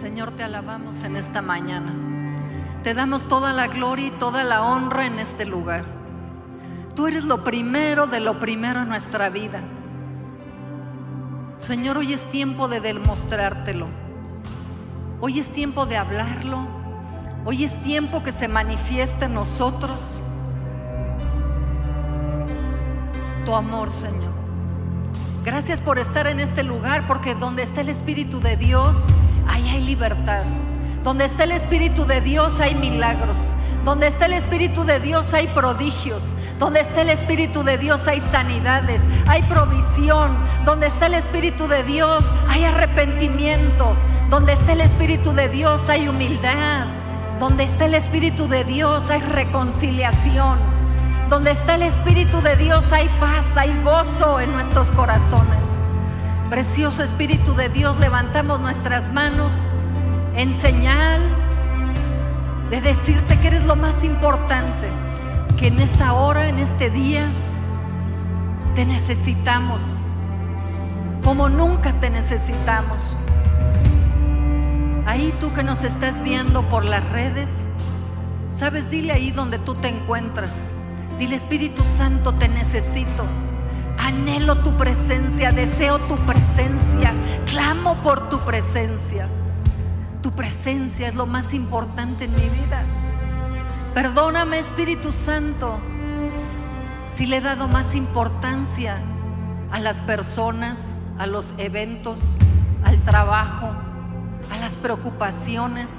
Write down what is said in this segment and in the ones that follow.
Señor, te alabamos en esta mañana. Te damos toda la gloria y toda la honra en este lugar. Tú eres lo primero de lo primero en nuestra vida. Señor, hoy es tiempo de demostrártelo. Hoy es tiempo de hablarlo. Hoy es tiempo que se manifieste en nosotros tu amor, Señor. Gracias por estar en este lugar, porque donde está el Espíritu de Dios, ahí hay libertad. Donde está el Espíritu de Dios hay milagros. Donde está el Espíritu de Dios hay prodigios. Donde está el Espíritu de Dios hay sanidades, hay provisión. Donde está el Espíritu de Dios hay arrepentimiento. Donde está el Espíritu de Dios hay humildad. Donde está el Espíritu de Dios hay reconciliación. Donde está el Espíritu de Dios hay paz, hay gozo en nuestros corazones. Precioso Espíritu de Dios, levantamos nuestras manos en señal de decirte que eres lo más importante, que en esta hora, en este día, te necesitamos, como nunca te necesitamos. Ahí tú que nos estás viendo por las redes, sabes, dile ahí donde tú te encuentras. Dile Espíritu Santo, te necesito. Anhelo tu presencia, deseo tu presencia, clamo por tu presencia. Tu presencia es lo más importante en mi vida. Perdóname Espíritu Santo si le he dado más importancia a las personas, a los eventos, al trabajo, a las preocupaciones,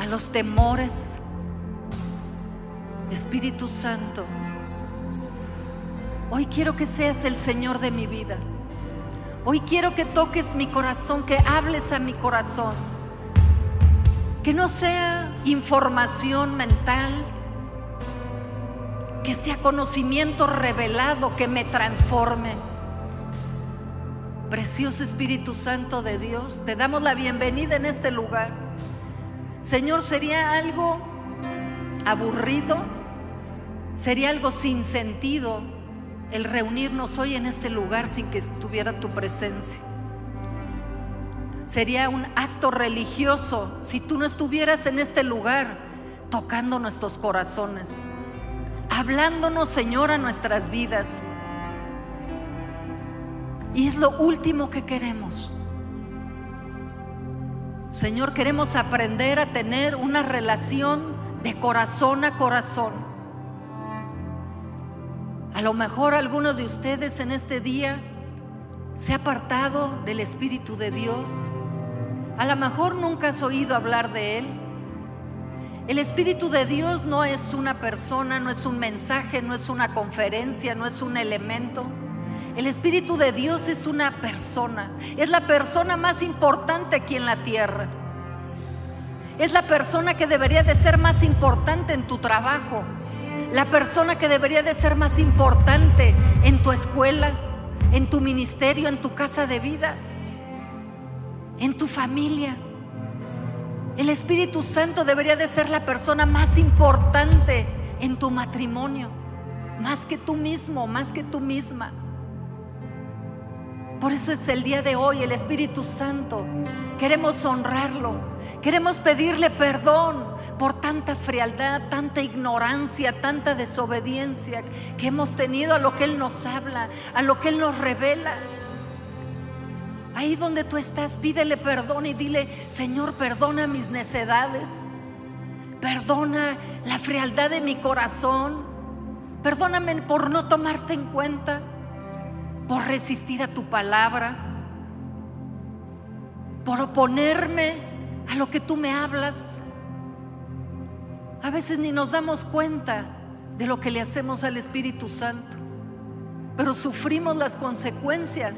a los temores. Espíritu Santo, hoy quiero que seas el Señor de mi vida. Hoy quiero que toques mi corazón, que hables a mi corazón. Que no sea información mental, que sea conocimiento revelado que me transforme. Precioso Espíritu Santo de Dios, te damos la bienvenida en este lugar. Señor, sería algo aburrido, sería algo sin sentido el reunirnos hoy en este lugar sin que estuviera tu presencia. Sería un acto religioso si tú no estuvieras en este lugar tocando nuestros corazones, hablándonos, Señor, a nuestras vidas. Y es lo último que queremos. Señor, queremos aprender a tener una relación de corazón a corazón a lo mejor alguno de ustedes en este día se ha apartado del Espíritu de Dios. A lo mejor nunca has oído hablar de Él. El Espíritu de Dios no es una persona, no es un mensaje, no es una conferencia, no es un elemento. El Espíritu de Dios es una persona, es la persona más importante aquí en la tierra. Es la persona que debería de ser más importante en tu trabajo, la persona que debería de ser más importante en tu escuela, en tu ministerio, en tu casa de vida, en tu familia. El Espíritu Santo debería de ser la persona más importante en tu matrimonio, más que tú mismo, más que tú misma. Por eso es el día de hoy el Espíritu Santo. Queremos honrarlo. Queremos pedirle perdón por tanta frialdad, tanta ignorancia, tanta desobediencia que hemos tenido a lo que Él nos habla, a lo que Él nos revela. Ahí donde tú estás, pídele perdón y dile, Señor, perdona mis necedades. Perdona la frialdad de mi corazón. Perdóname por no tomarte en cuenta por resistir a tu palabra, por oponerme a lo que tú me hablas. A veces ni nos damos cuenta de lo que le hacemos al Espíritu Santo, pero sufrimos las consecuencias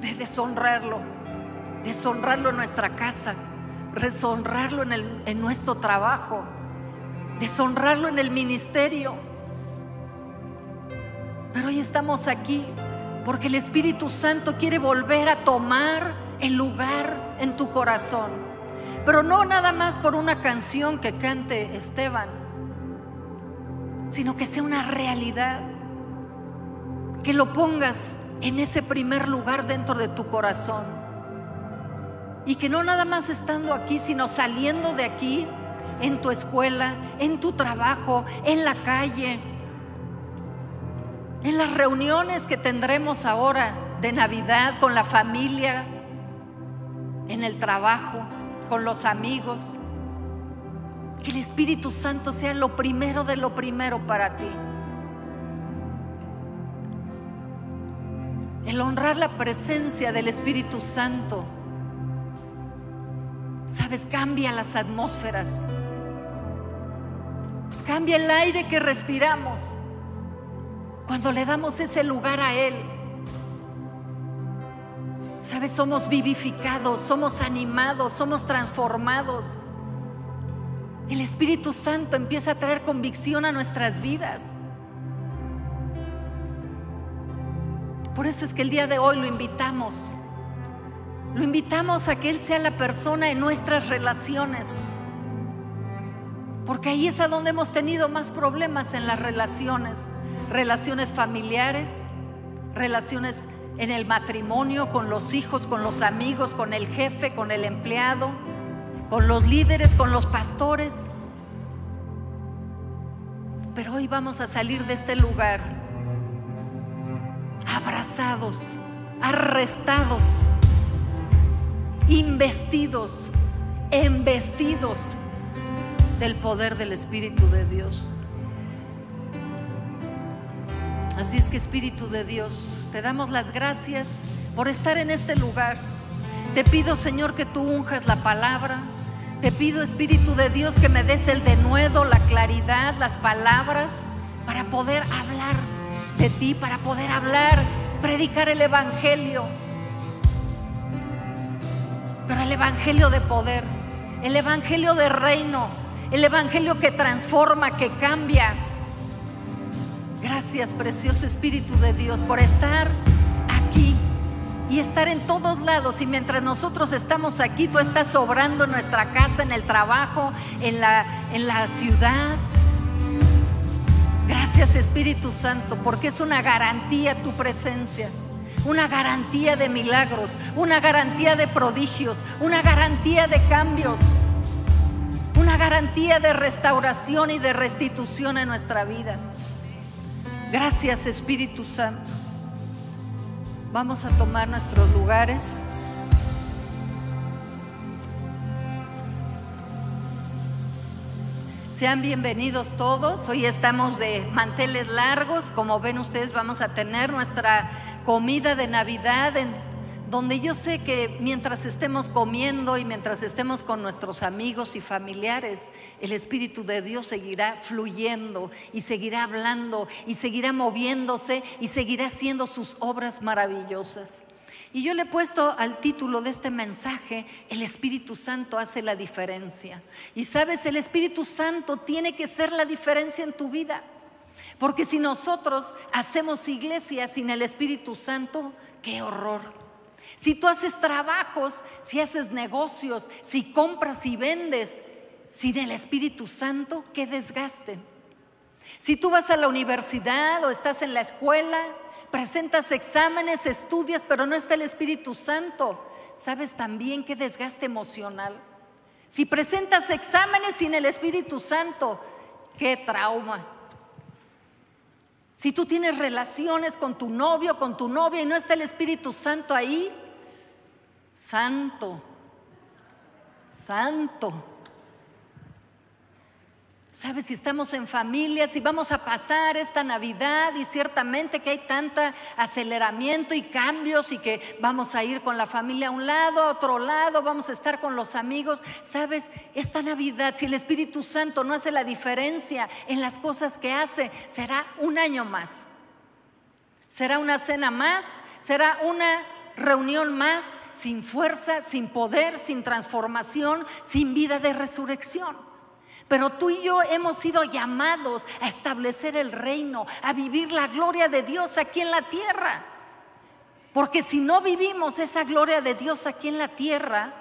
de deshonrarlo, deshonrarlo en nuestra casa, deshonrarlo en, en nuestro trabajo, deshonrarlo en el ministerio. Pero hoy estamos aquí porque el Espíritu Santo quiere volver a tomar el lugar en tu corazón. Pero no nada más por una canción que cante Esteban, sino que sea una realidad. Que lo pongas en ese primer lugar dentro de tu corazón. Y que no nada más estando aquí, sino saliendo de aquí, en tu escuela, en tu trabajo, en la calle, en las reuniones que tendremos ahora de Navidad con la familia, en el trabajo, con los amigos. Que el Espíritu Santo sea lo primero de lo primero para ti. El honrar la presencia del Espíritu Santo, sabes, cambia las atmósferas, cambia el aire que respiramos cuando le damos ese lugar a Él. Sabes, somos vivificados, somos animados, somos transformados. El Espíritu Santo empieza a traer convicción a nuestras vidas. Por eso es que el día de hoy lo invitamos. Lo invitamos a que Él sea la persona en nuestras relaciones. Porque ahí es a donde hemos tenido más problemas en las relaciones. Relaciones familiares, relaciones en el matrimonio, con los hijos, con los amigos, con el jefe, con el empleado, con los líderes, con los pastores. Pero hoy vamos a salir de este lugar abrazados, arrestados, investidos, embestidos del poder del Espíritu de Dios. Así es que Espíritu de Dios, te damos las gracias por estar en este lugar. Te pido, Señor, que tú unjas la palabra. Te pido, Espíritu de Dios, que me des el denuedo, la claridad, las palabras para poder hablar de ti, para poder hablar, predicar el Evangelio. Pero el Evangelio de poder, el Evangelio de reino, el Evangelio que transforma, que cambia. Gracias, precioso Espíritu de Dios, por estar aquí y estar en todos lados. Y mientras nosotros estamos aquí, tú estás obrando en nuestra casa, en el trabajo, en la, en la ciudad. Gracias Espíritu Santo, porque es una garantía tu presencia, una garantía de milagros, una garantía de prodigios, una garantía de cambios, una garantía de restauración y de restitución en nuestra vida. Gracias Espíritu Santo. Vamos a tomar nuestros lugares. Sean bienvenidos todos. Hoy estamos de manteles largos. Como ven ustedes, vamos a tener nuestra comida de Navidad en donde yo sé que mientras estemos comiendo y mientras estemos con nuestros amigos y familiares, el Espíritu de Dios seguirá fluyendo y seguirá hablando y seguirá moviéndose y seguirá haciendo sus obras maravillosas. Y yo le he puesto al título de este mensaje, el Espíritu Santo hace la diferencia. Y sabes, el Espíritu Santo tiene que ser la diferencia en tu vida. Porque si nosotros hacemos iglesia sin el Espíritu Santo, qué horror. Si tú haces trabajos, si haces negocios, si compras y vendes sin el Espíritu Santo, qué desgaste. Si tú vas a la universidad o estás en la escuela, presentas exámenes, estudias, pero no está el Espíritu Santo, sabes también qué desgaste emocional. Si presentas exámenes sin el Espíritu Santo, qué trauma. Si tú tienes relaciones con tu novio, con tu novia y no está el Espíritu Santo ahí, santo, santo. ¿Sabes? Si estamos en familia, si vamos a pasar esta Navidad y ciertamente que hay tanta aceleramiento y cambios y que vamos a ir con la familia a un lado, a otro lado, vamos a estar con los amigos. ¿Sabes? Esta Navidad, si el Espíritu Santo no hace la diferencia en las cosas que hace, será un año más. Será una cena más, será una reunión más sin fuerza, sin poder, sin transformación, sin vida de resurrección. Pero tú y yo hemos sido llamados a establecer el reino, a vivir la gloria de Dios aquí en la tierra. Porque si no vivimos esa gloria de Dios aquí en la tierra,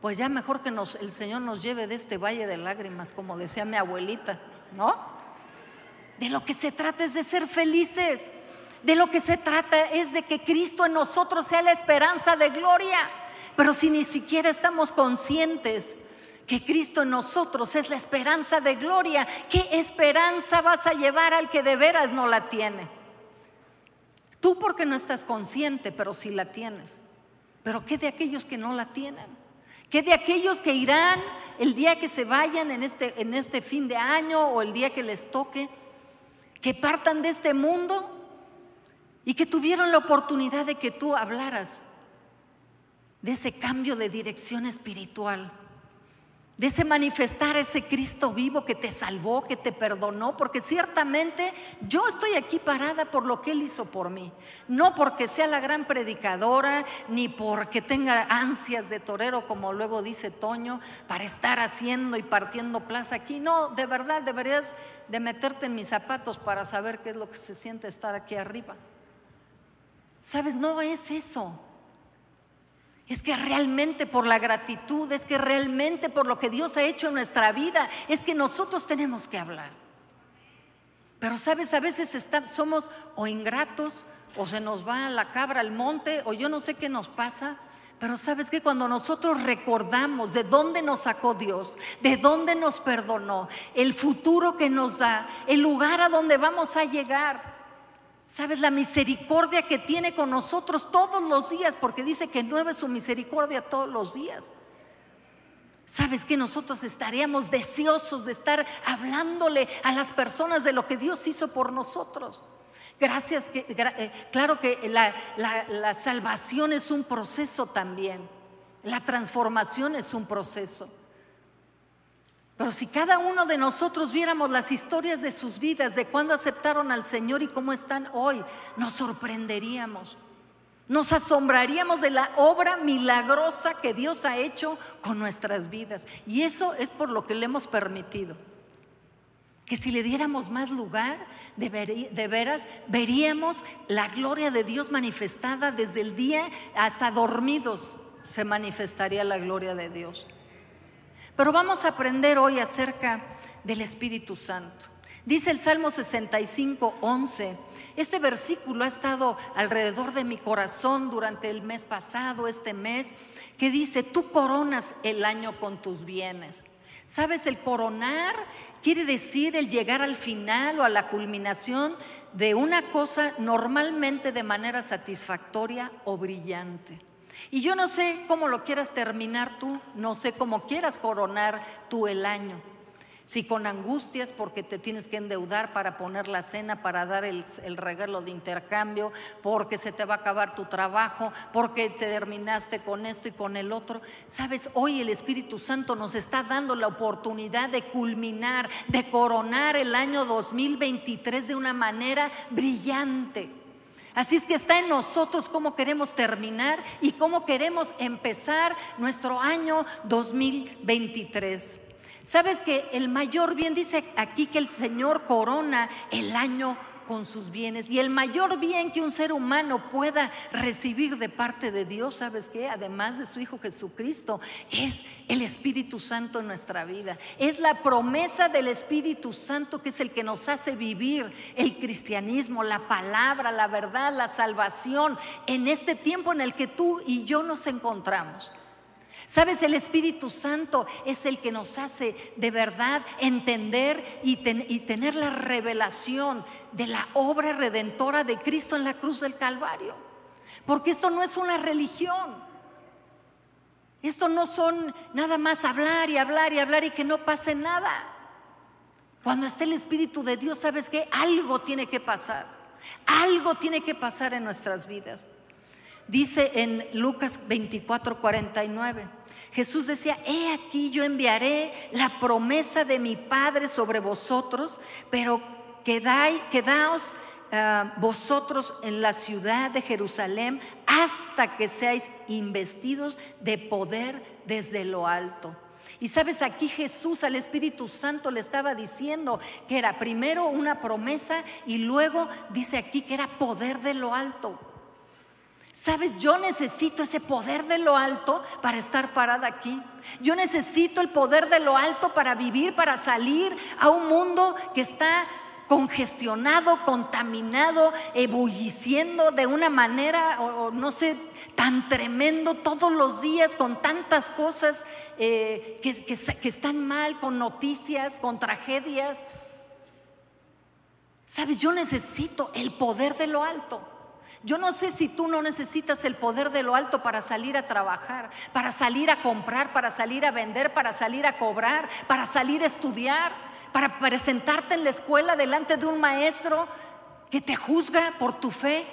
pues ya mejor que nos, el Señor nos lleve de este valle de lágrimas, como decía mi abuelita, ¿no? De lo que se trata es de ser felices. De lo que se trata es de que Cristo en nosotros sea la esperanza de gloria. Pero si ni siquiera estamos conscientes que Cristo en nosotros es la esperanza de gloria, ¿qué esperanza vas a llevar al que de veras no la tiene? Tú porque no estás consciente, pero sí la tienes. Pero ¿qué de aquellos que no la tienen? ¿Qué de aquellos que irán el día que se vayan en este, en este fin de año o el día que les toque? Que partan de este mundo y que tuvieron la oportunidad de que tú hablaras de ese cambio de dirección espiritual de ese manifestar ese Cristo vivo que te salvó, que te perdonó, porque ciertamente yo estoy aquí parada por lo que Él hizo por mí, no porque sea la gran predicadora, ni porque tenga ansias de torero, como luego dice Toño, para estar haciendo y partiendo plaza aquí, no, de verdad deberías de meterte en mis zapatos para saber qué es lo que se siente estar aquí arriba. ¿Sabes? No es eso. Es que realmente por la gratitud, es que realmente por lo que Dios ha hecho en nuestra vida, es que nosotros tenemos que hablar. Pero sabes, a veces somos o ingratos, o se nos va la cabra al monte, o yo no sé qué nos pasa. Pero sabes que cuando nosotros recordamos de dónde nos sacó Dios, de dónde nos perdonó, el futuro que nos da, el lugar a donde vamos a llegar, ¿Sabes la misericordia que tiene con nosotros todos los días? Porque dice que nueva es su misericordia todos los días. ¿Sabes que nosotros estaríamos deseosos de estar hablándole a las personas de lo que Dios hizo por nosotros? Gracias, eh, claro que la salvación es un proceso también, la transformación es un proceso. Pero si cada uno de nosotros viéramos las historias de sus vidas, de cuándo aceptaron al Señor y cómo están hoy, nos sorprenderíamos. Nos asombraríamos de la obra milagrosa que Dios ha hecho con nuestras vidas. Y eso es por lo que le hemos permitido. Que si le diéramos más lugar, de, de veras, veríamos la gloria de Dios manifestada desde el día hasta dormidos. Se manifestaría la gloria de Dios. Pero vamos a aprender hoy acerca del Espíritu Santo. Dice el Salmo 65, 11. Este versículo ha estado alrededor de mi corazón durante el mes pasado, este mes, que dice, tú coronas el año con tus bienes. ¿Sabes? El coronar quiere decir el llegar al final o a la culminación de una cosa normalmente de manera satisfactoria o brillante. Y yo no sé cómo lo quieras terminar tú, no sé cómo quieras coronar tú el año. Si con angustias porque te tienes que endeudar para poner la cena, para dar el, regalo de intercambio, porque se te va a acabar tu trabajo, porque te terminaste con esto y con el otro. Sabes, hoy el Espíritu Santo nos está dando la oportunidad de culminar, de coronar el año 2023 de una manera brillante. Así es que está en nosotros cómo queremos terminar y cómo queremos empezar nuestro año 2023. Sabes que el mayor bien dice aquí que el Señor corona el año con sus bienes. Y el mayor bien que un ser humano pueda recibir de parte de Dios, ¿sabes qué? Además de su Hijo Jesucristo, es el Espíritu Santo en nuestra vida. Es la promesa del Espíritu Santo que es el que nos hace vivir el cristianismo, la palabra, la verdad, la salvación en este tiempo en el que tú y yo nos encontramos. Sabes, el Espíritu Santo es el que nos hace de verdad entender y, tener la revelación de la obra redentora de Cristo en la cruz del Calvario. Porque esto no es una religión. Esto no son nada más hablar y hablar y hablar y que no pase nada. Cuando está el Espíritu de Dios, ¿sabes qué? Algo tiene que pasar. Algo tiene que pasar en nuestras vidas. Dice en Lucas 24, 49. Jesús decía, he aquí yo enviaré la promesa de mi Padre sobre vosotros, pero quedaos ah, vosotros en la ciudad de Jerusalén hasta que seáis investidos de poder desde lo alto. Y sabes, aquí Jesús al Espíritu Santo le estaba diciendo que era primero una promesa y luego dice aquí que era poder de lo alto. Sabes, yo necesito ese poder de lo alto para estar parada aquí. Yo necesito el poder de lo alto para vivir, para salir a un mundo que está congestionado, contaminado, ebulliciendo de una manera, o, no sé, tan tremendo todos los días con tantas cosas eh, que, que están mal, con noticias, con tragedias. Sabes, yo necesito el poder de lo alto. Yo no sé si tú no necesitas el poder de lo alto para salir a trabajar, para salir a comprar, para salir a vender, para salir a cobrar, para salir a estudiar para presentarte en la escuela delante de un maestro que te juzga por tu fe.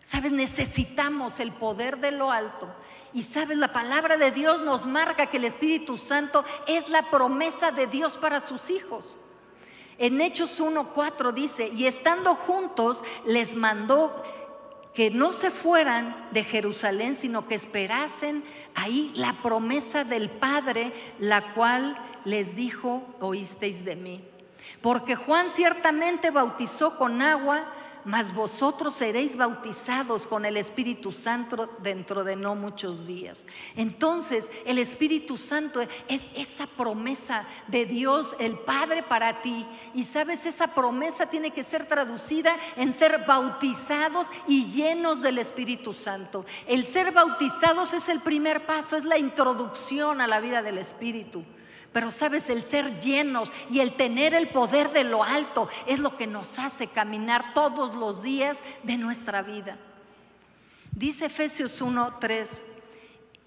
Sabes, necesitamos el poder de lo alto. Y sabes, la palabra de Dios nos marca que el Espíritu Santo es la promesa de Dios para sus hijos. En Hechos 1.4 dice, y estando juntos les mandó que no se fueran de Jerusalén, sino que esperasen ahí la promesa del Padre, la cual les dijo, oísteis de mí. Porque Juan ciertamente bautizó con agua, mas vosotros seréis bautizados con el Espíritu Santo dentro de no muchos días. Entonces, el Espíritu Santo es esa promesa de Dios, el Padre para ti. Y sabes, esa promesa tiene que ser traducida en ser bautizados y llenos del Espíritu Santo. El ser bautizados es el primer paso, es la introducción a la vida del Espíritu. Pero sabes, el ser llenos y el tener el poder de lo alto es lo que nos hace caminar todos los días de nuestra vida. Dice Efesios 1:3,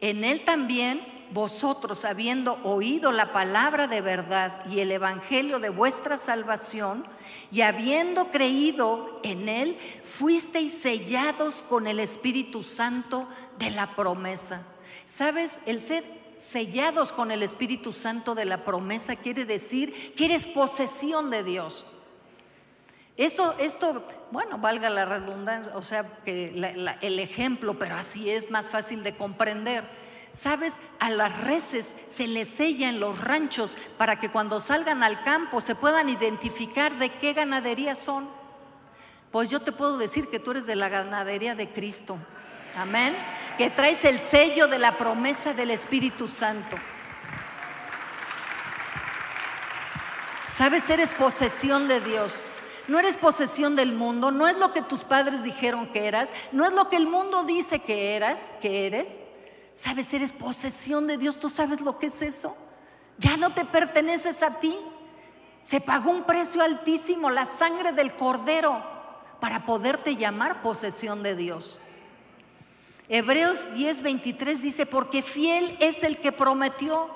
en él también vosotros, habiendo oído la palabra de verdad y el evangelio de vuestra salvación, y habiendo creído en él, fuisteis sellados con el Espíritu Santo de la promesa. ¿Sabes? El ser sellados con el Espíritu Santo de la promesa quiere decir que eres posesión de Dios. Esto, esto, bueno, valga la redundancia, o sea, que el ejemplo, pero así es más fácil de comprender. Sabes, a las reses se les sella en los ranchos para que cuando salgan al campo se puedan identificar de qué ganadería son. Pues yo te puedo decir que tú eres de la ganadería de Cristo. Amén. Que traes el sello de la promesa del Espíritu Santo. Sabes, eres posesión de Dios. No eres posesión del mundo, no es lo que tus padres dijeron que eras, no es lo que el mundo dice que eras, que eres. Sabes, eres posesión de Dios, tú sabes lo que es eso. Ya no te perteneces a ti. Se pagó un precio altísimo, la sangre del cordero, para poderte llamar posesión de Dios. Hebreos 10:23 dice, porque fiel es el que prometió.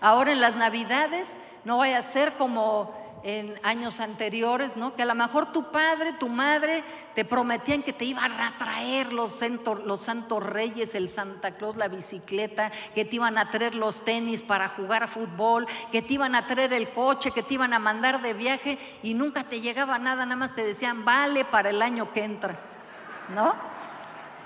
Ahora en las Navidades no vaya a ser como en años anteriores, ¿no? Que a lo mejor tu padre, tu madre te prometían que te iban a traer los, los santos reyes, el Santa Claus, la bicicleta, que te iban a traer los tenis para jugar fútbol, que te iban a traer el coche, que te iban a mandar de viaje y nunca te llegaba nada, nada más te decían, vale para el año que entra, ¿no?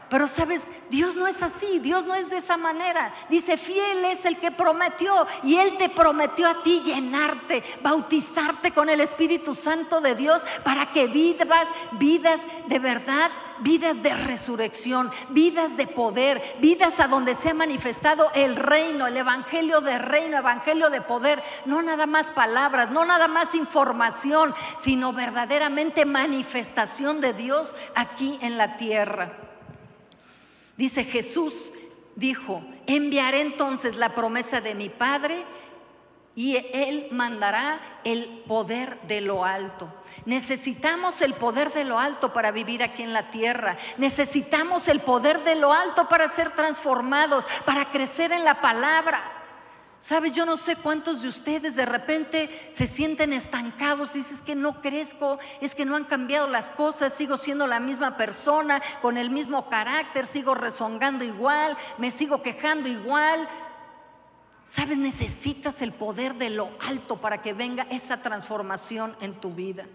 Pero sabes, Dios no es así, Dios no es de esa manera. Dice, fiel es el que prometió y Él te prometió a ti llenarte, bautizarte con el Espíritu Santo de Dios para que vivas vidas de verdad, vidas de resurrección, vidas de poder, vidas a donde se ha manifestado el reino, el Evangelio de reino, Evangelio de poder. No nada más palabras, no nada más información, sino verdaderamente manifestación de Dios aquí en la tierra. Dice Jesús, dijo, enviaré entonces la promesa de mi Padre y Él mandará el poder de lo alto. Necesitamos el poder de lo alto para vivir aquí en la tierra. Necesitamos el poder de lo alto para ser transformados, para crecer en la palabra. Sabes, yo no sé cuántos de ustedes de repente se sienten estancados, dices que no crezco, es que no han cambiado las cosas, sigo siendo la misma persona, con el mismo carácter, sigo rezongando igual, me sigo quejando igual. Sabes, necesitas el poder de lo alto para que venga esa transformación en tu vida.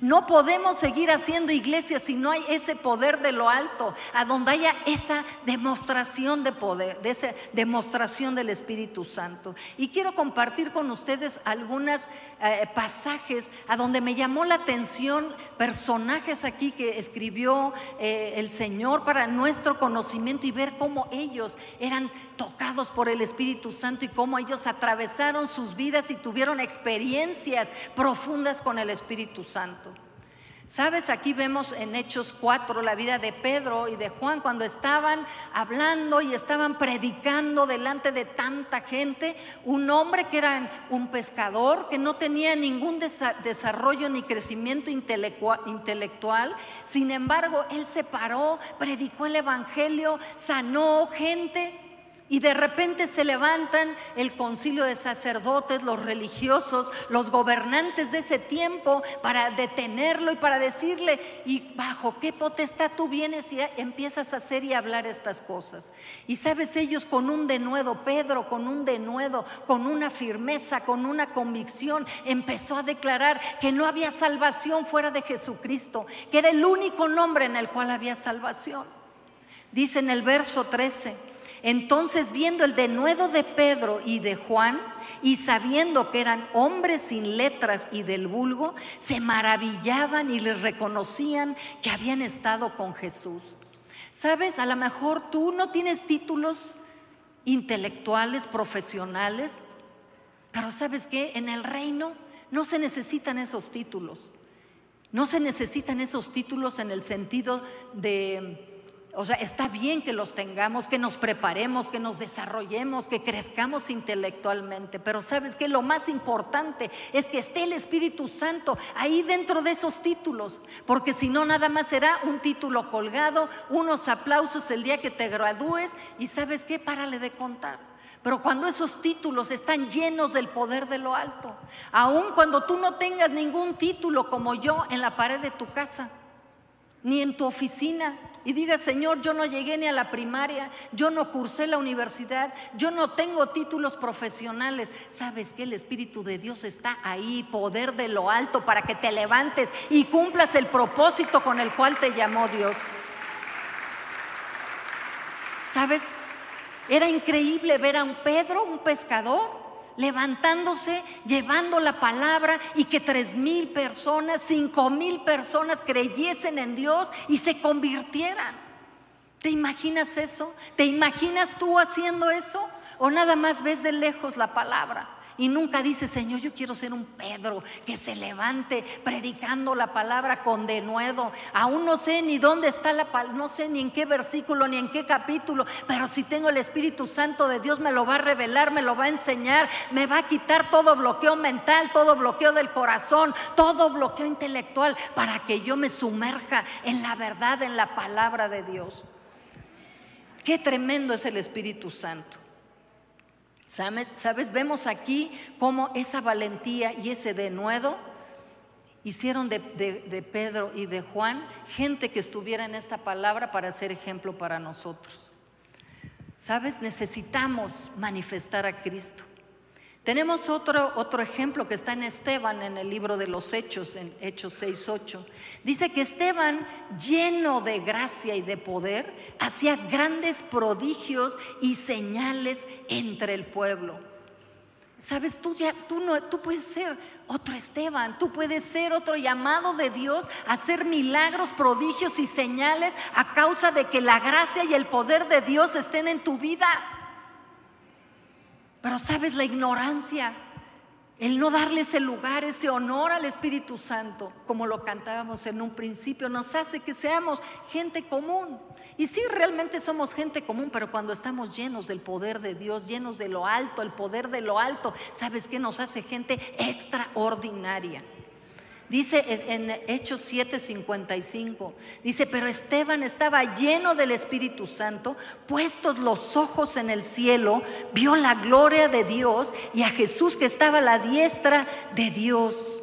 No podemos seguir haciendo iglesia si no hay ese poder de lo alto, a donde haya esa demostración de poder, de esa demostración del Espíritu Santo. Y quiero compartir con ustedes algunos eh, pasajes a donde me llamó la atención personajes aquí que escribió eh, el Señor para nuestro conocimiento y ver cómo ellos eran tocados por el Espíritu Santo y cómo ellos atravesaron sus vidas y tuvieron experiencias profundas con el Espíritu Santo. Sabes, aquí vemos en Hechos 4 la vida de Pedro y de Juan cuando estaban hablando y estaban predicando delante de tanta gente, un hombre que era un pescador, que no tenía ningún desarrollo ni crecimiento intelectual, sin embargo, él se paró, predicó el Evangelio, sanó gente. Y de repente se levantan el concilio de sacerdotes, los religiosos, los gobernantes de ese tiempo para detenerlo y para decirle, ¿y bajo qué potestad tú vienes y empiezas a hacer y hablar estas cosas? Y sabes, ellos con un denuedo, Pedro con un denuedo, con una firmeza, con una convicción, empezó a declarar que no había salvación fuera de Jesucristo, que era el único nombre en el cual había salvación. Dice en el verso 13. Entonces, viendo el denuedo de Pedro y de Juan, y sabiendo que eran hombres sin letras y del vulgo, se maravillaban y les reconocían que habían estado con Jesús. Sabes, a lo mejor tú no tienes títulos intelectuales, profesionales, pero sabes que en el reino no se necesitan esos títulos. No se necesitan esos títulos en el sentido de o sea, está bien que los tengamos, que nos preparemos, que nos desarrollemos, que crezcamos intelectualmente, pero sabes que lo más importante es que esté el Espíritu Santo ahí dentro de esos títulos, porque si no nada más será un título colgado, unos aplausos el día que te gradúes y sabes qué, párale de contar. Pero cuando esos títulos están llenos del poder de lo alto, aun cuando tú no tengas ningún título como yo en la pared de tu casa, ni en tu oficina, y diga, Señor, yo no llegué ni a la primaria, yo no cursé la universidad, yo no tengo títulos profesionales. ¿Sabes que el Espíritu de Dios está ahí, poder de lo alto, para que te levantes y cumplas el propósito con el cual te llamó Dios? ¿Sabes? Era increíble ver a un Pedro, un pescador, levantándose, llevando la palabra y que tres mil personas, cinco mil personas creyesen en Dios y se convirtieran. ¿Te imaginas eso? ¿Te imaginas tú haciendo eso? ¿O nada más ves de lejos la palabra? Y nunca dice, Señor, yo quiero ser un Pedro que se levante predicando la palabra con denuedo. Aún no sé ni dónde está la palabra, no sé ni en qué versículo ni en qué capítulo, pero si tengo el Espíritu Santo de Dios me lo va a revelar, me lo va a enseñar, me va a quitar todo bloqueo mental, todo bloqueo del corazón, todo bloqueo intelectual para que yo me sumerja en la verdad, en la palabra de Dios. Qué tremendo es el Espíritu Santo. ¿Sabes? Vemos aquí cómo esa valentía y ese denuedo hicieron de, de, Pedro y de Juan gente que estuviera en esta palabra para ser ejemplo para nosotros. ¿Sabes? Necesitamos manifestar a Cristo. Tenemos otro, otro ejemplo que está en Esteban en el libro de los Hechos, en Hechos 6, 8. Dice que Esteban, lleno de gracia y de poder, hacía grandes prodigios y señales entre el pueblo. Sabes, tú ya, tú no, tú puedes ser otro Esteban, tú puedes ser otro llamado de Dios a hacer milagros, prodigios y señales a causa de que la gracia y el poder de Dios estén en tu vida. Pero sabes, la ignorancia, el no darle ese lugar, ese honor al Espíritu Santo, como lo cantábamos en un principio, nos hace que seamos gente común. Y sí, realmente somos gente común, pero cuando estamos llenos del poder de Dios, llenos de lo alto, el poder de lo alto, ¿sabes qué nos hace gente extraordinaria? Dice en Hechos 7:55, dice, pero Esteban estaba lleno del Espíritu Santo, puestos los ojos en el cielo, vio la gloria de Dios y a Jesús que estaba a la diestra de Dios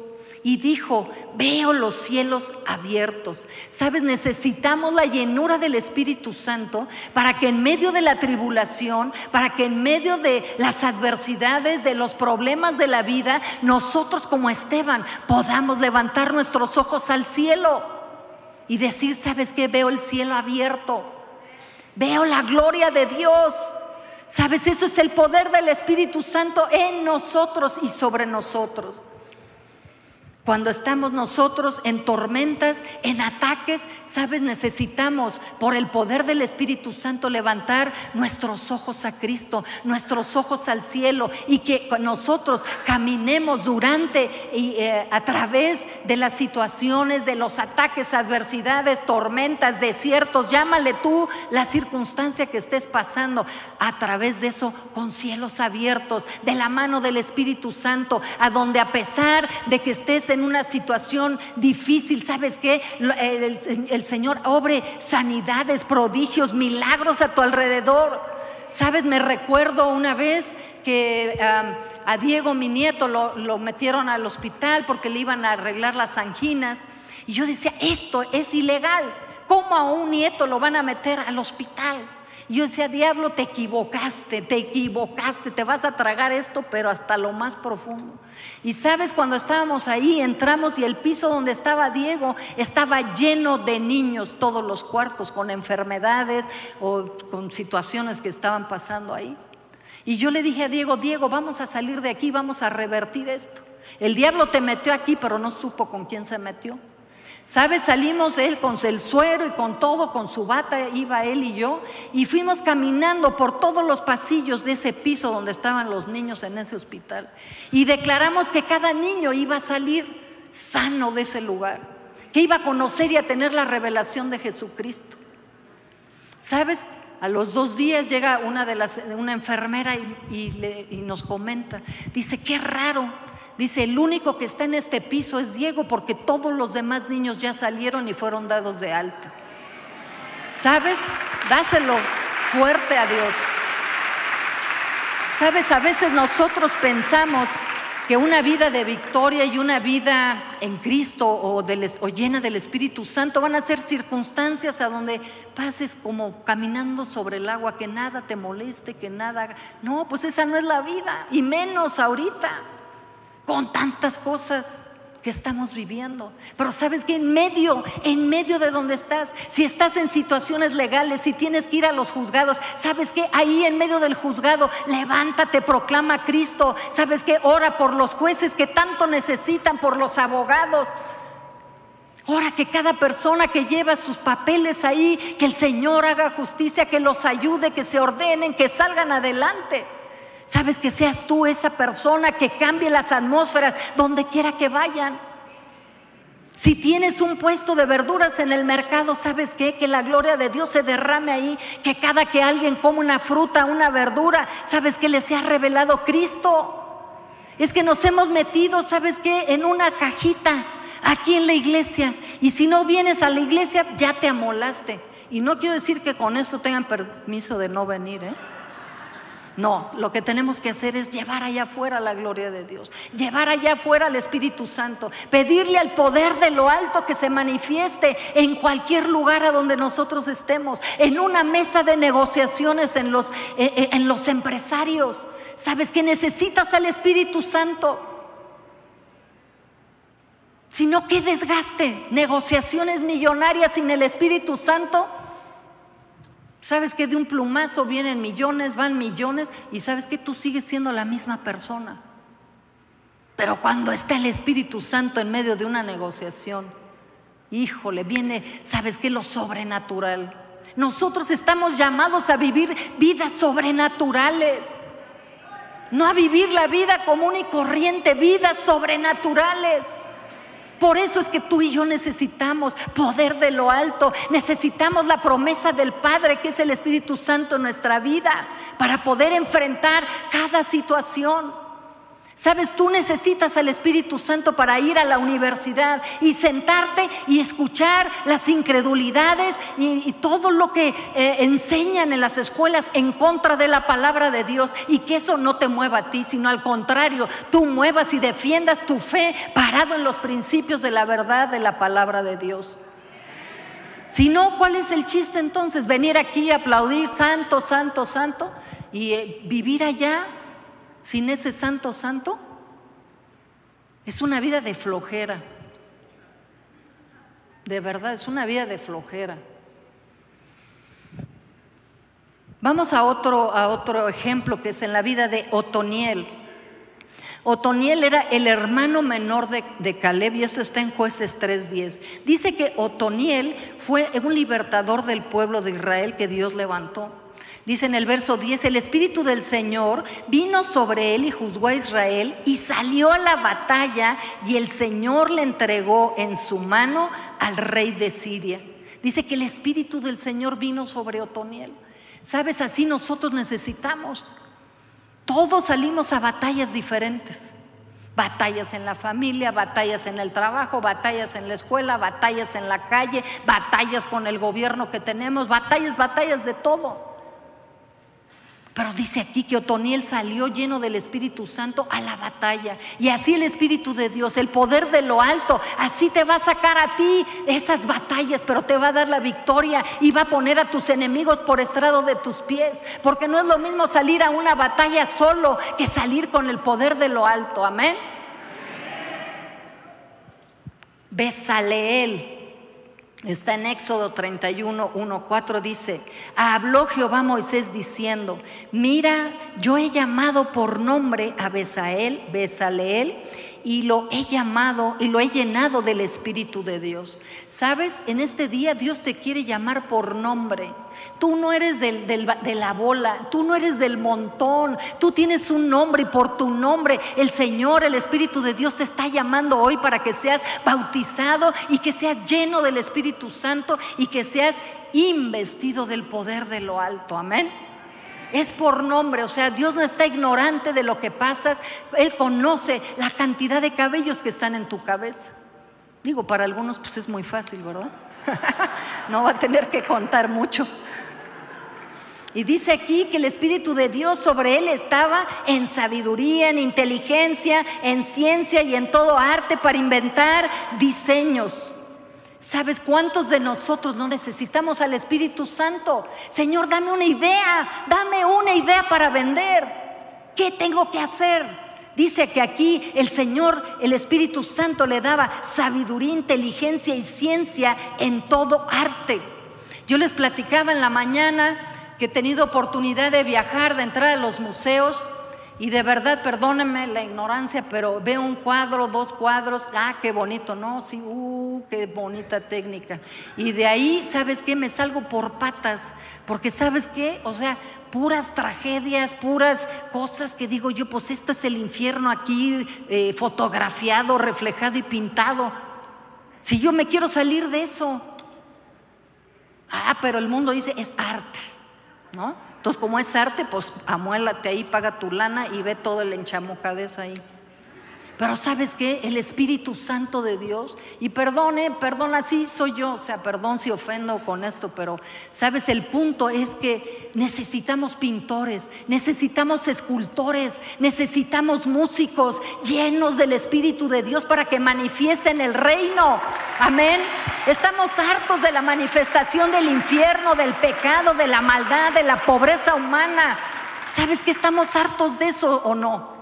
y dijo, veo los cielos abiertos. Sabes, necesitamos la llenura del Espíritu Santo para que en medio de la tribulación, para que en medio de las adversidades, de los problemas de la vida, nosotros como Esteban podamos levantar nuestros ojos al cielo y decir, ¿sabes qué? Veo el cielo abierto. Veo la gloria de Dios. Sabes, eso es el poder del Espíritu Santo en nosotros y sobre nosotros. Cuando estamos nosotros en tormentas, en ataques, sabes, necesitamos por el poder del Espíritu Santo levantar nuestros ojos a Cristo, nuestros ojos al cielo y que nosotros caminemos durante y eh, a través de las situaciones, de los ataques, adversidades, tormentas, desiertos, llámale tú la circunstancia que estés pasando, a través de eso con cielos abiertos, de la mano del Espíritu Santo, a donde a pesar de que estés en una situación difícil, ¿sabes qué? El, Señor obre sanidades, prodigios, milagros a tu alrededor. ¿Sabes? Me recuerdo una vez que a Diego, mi nieto, lo, lo metieron al hospital porque le iban a arreglar las anginas. Y yo decía, esto es ilegal. ¿Cómo a un nieto lo van a meter al hospital? Y yo decía, diablo, te equivocaste, te equivocaste, te vas a tragar esto, pero hasta lo más profundo. Y sabes, cuando estábamos ahí, entramos y el piso donde estaba Diego estaba lleno de niños, todos los cuartos, con enfermedades o con situaciones que estaban pasando ahí. Y yo le dije a Diego, Diego, vamos a salir de aquí, vamos a revertir esto. El diablo te metió aquí, pero no supo con quién se metió. ¿Sabes? Salimos él con el suero y con todo, con su bata, iba él y yo, y fuimos caminando por todos los pasillos de ese piso donde estaban los niños en ese hospital. Y declaramos que cada niño iba a salir sano de ese lugar, que iba a conocer y a tener la revelación de Jesucristo. ¿Sabes? A los dos días llega una, de las, una enfermera y, y nos comenta, dice, qué raro Dice, el único que está en este piso es Diego porque todos los demás niños ya salieron y fueron dados de alta. ¿Sabes? Dáselo fuerte a Dios. ¿Sabes? A veces nosotros pensamos que una vida de victoria y una vida en Cristo o, o, llena del Espíritu Santo van a ser circunstancias a donde pases como caminando sobre el agua, que nada te moleste, que nada... No, pues esa no es la vida, y menos ahorita con tantas cosas que estamos viviendo. Pero sabes que en medio, en medio de donde estás, si estás en situaciones legales, si tienes que ir a los juzgados, sabes que ahí en medio del juzgado, levántate, proclama a Cristo. Sabes que ora por los jueces que tanto necesitan, por los abogados. Ora que cada persona que lleva sus papeles ahí, que el Señor haga justicia, que los ayude, que se ordenen, que salgan adelante. Sabes que seas tú esa persona que cambie las atmósferas donde quiera que vayan. Si tienes un puesto de verduras en el mercado, ¿sabes qué? Que la gloria de Dios se derrame ahí, que cada que alguien come una fruta, una verdura, ¿sabes qué? Le sea revelado Cristo. Es que nos hemos metido, ¿sabes qué? En una cajita aquí en la iglesia. Y si no vienes a la iglesia, ya te amolaste. Y no quiero decir que con eso tengan permiso de no venir, ¿eh? No, lo que tenemos que hacer es llevar allá afuera la gloria de Dios, llevar allá afuera al Espíritu Santo, pedirle al poder de lo alto que se manifieste en cualquier lugar a donde nosotros estemos, en una mesa de negociaciones en los, eh, eh, en los empresarios. ¿Sabes que necesitas al Espíritu Santo? Si no, qué desgaste, negociaciones millonarias sin el Espíritu Santo. Sabes que de un plumazo vienen millones, van millones y sabes que tú sigues siendo la misma persona. Pero cuando está el Espíritu Santo en medio de una negociación, híjole, viene, sabes que lo sobrenatural. Nosotros estamos llamados a vivir vidas sobrenaturales. No a vivir la vida común y corriente, vidas sobrenaturales. Por eso es que tú y yo necesitamos poder de lo alto, necesitamos la promesa del Padre, que es el Espíritu Santo en nuestra vida, para poder enfrentar cada situación. Sabes, tú necesitas al Espíritu Santo para ir a la universidad y sentarte y escuchar las incredulidades y, todo lo que eh, enseñan en las escuelas en contra de la palabra de Dios y que eso no te mueva a ti, sino al contrario, tú muevas y defiendas tu fe parado en los principios de la verdad de la palabra de Dios. Si no, ¿cuál es el chiste entonces? Venir aquí a aplaudir santo, santo, santo y eh, vivir allá sin ese santo santo? Es una vida de flojera. De verdad, es una vida de flojera. Vamos a otro, a otro ejemplo que es en la vida de Otoniel. Otoniel era el hermano menor de, de, Caleb y esto está en jueces 3.10. Dice que Otoniel fue un libertador del pueblo de Israel que Dios levantó. Dice en el verso 10, el Espíritu del Señor vino sobre él y juzgó a Israel y salió a la batalla y el Señor le entregó en su mano al rey de Siria. Dice que el Espíritu del Señor vino sobre Otoniel. Sabes, así nosotros necesitamos. Todos salimos a batallas diferentes. Batallas en la familia, batallas en el trabajo, batallas en la escuela, batallas en la calle, batallas con el gobierno que tenemos, batallas, batallas de todo. Pero dice aquí que Otoniel salió lleno del Espíritu Santo a la batalla. Y así el Espíritu de Dios, el poder de lo alto, así te va a sacar a ti esas batallas, pero te va a dar la victoria y va a poner a tus enemigos por estrado de tus pies. Porque no es lo mismo salir a una batalla solo que salir con el poder de lo alto. Amén. Besaleel Está en Éxodo 31, 1, 4 dice, habló Jehová a Moisés diciendo, mira, yo he llamado por nombre a Besael, Besaleel, y lo he llamado y lo he llenado del Espíritu de Dios. Sabes, en este día Dios te quiere llamar por nombre. Tú no eres de la bola, tú no eres del montón, tú tienes un nombre y por tu nombre el Señor, el Espíritu de Dios te está llamando hoy para que seas bautizado y que seas lleno del Espíritu Santo y que seas investido del poder de lo alto. Amén es por nombre, o sea, Dios no está ignorante de lo que pasas, Él conoce la cantidad de cabellos que están en tu cabeza. Digo, para algunos pues es muy fácil, ¿verdad? no va a tener que contar mucho. Y dice aquí que el Espíritu de Dios sobre él estaba en sabiduría, en inteligencia, en ciencia y en todo arte para inventar diseños. ¿Sabes cuántos de nosotros no necesitamos al Espíritu Santo? Señor, dame una idea, dame una idea para vender. ¿Qué tengo que hacer? Dice que aquí el Señor, el Espíritu Santo le daba sabiduría, inteligencia y ciencia en todo arte. Yo les platicaba en la mañana que he tenido oportunidad de viajar, de entrar a los museos y de verdad, perdónenme la ignorancia, pero veo un cuadro, dos cuadros, ah, qué bonito, ¿no? Sí, uh, qué bonita técnica. Y de ahí, ¿sabes qué? Me salgo por patas, porque ¿sabes qué? O sea, puras tragedias, puras cosas que digo yo, pues esto es el infierno aquí eh, fotografiado, reflejado y pintado. Si yo me quiero salir de eso. Ah, pero el mundo dice, es arte, ¿no? Entonces, como es arte, pues amuélate ahí, paga tu lana y ve todo el enchamucadez ahí. Pero sabes qué? El Espíritu Santo de Dios, y perdone, perdón, así soy yo, o sea, perdón si ofendo con esto, pero sabes, el punto es que necesitamos pintores, necesitamos escultores, necesitamos músicos llenos del Espíritu de Dios para que manifiesten el reino. Amén. Estamos hartos de la manifestación del infierno, del pecado, de la maldad, de la pobreza humana. ¿Sabes que estamos hartos de eso o no?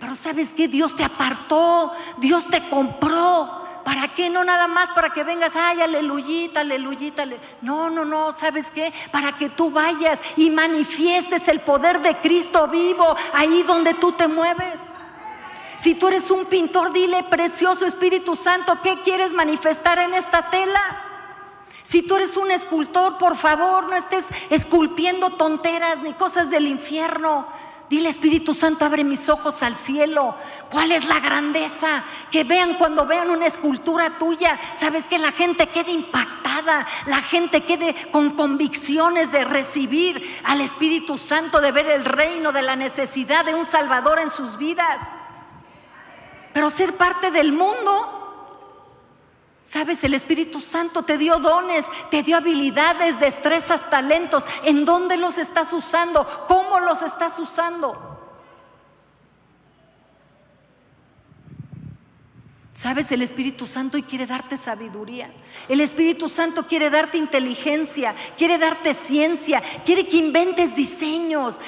Pero sabes que Dios te apartó, Dios te compró. ¿Para qué? No nada más para que vengas, ay, aleluyita, aleluyita. No, no, no, ¿sabes qué? Para que tú vayas y manifiestes el poder de Cristo vivo ahí donde tú te mueves. Si tú eres un pintor, dile, precioso Espíritu Santo, ¿qué quieres manifestar en esta tela? Si tú eres un escultor, por favor, no estés esculpiendo tonteras ni cosas del infierno. Dile, Espíritu Santo, abre mis ojos al cielo. ¿Cuál es la grandeza? Que vean cuando vean una escultura tuya. Sabes que la gente quede impactada, la gente quede con convicciones de recibir al Espíritu Santo, de ver el reino, de la necesidad de un Salvador en sus vidas. Pero ser parte del mundo Sabes, el Espíritu Santo te dio dones, te dio habilidades, destrezas, talentos. ¿En dónde los estás usando? ¿Cómo los estás usando? Sabes, el Espíritu Santo y quiere darte sabiduría. El Espíritu Santo quiere darte inteligencia, quiere darte ciencia, quiere que inventes diseños.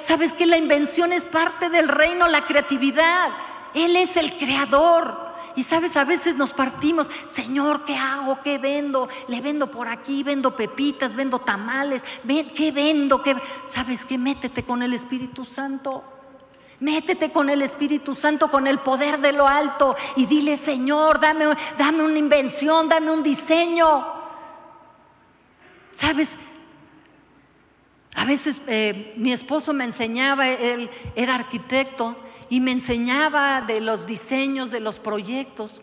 Sabes que la invención es parte del reino, la creatividad. Él es el creador. Y sabes, a veces nos partimos, Señor, ¿qué hago? ¿Qué vendo? Le vendo por aquí, vendo pepitas, vendo tamales, ¿qué vendo? ¿Sabes qué? Métete con el Espíritu Santo. Métete con el Espíritu Santo, con el poder de lo alto y dile, Señor, dame, dame una invención, dame un diseño. ¿Sabes? A veces eh, mi esposo me enseñaba, él era arquitecto, y me enseñaba de los diseños, de los proyectos,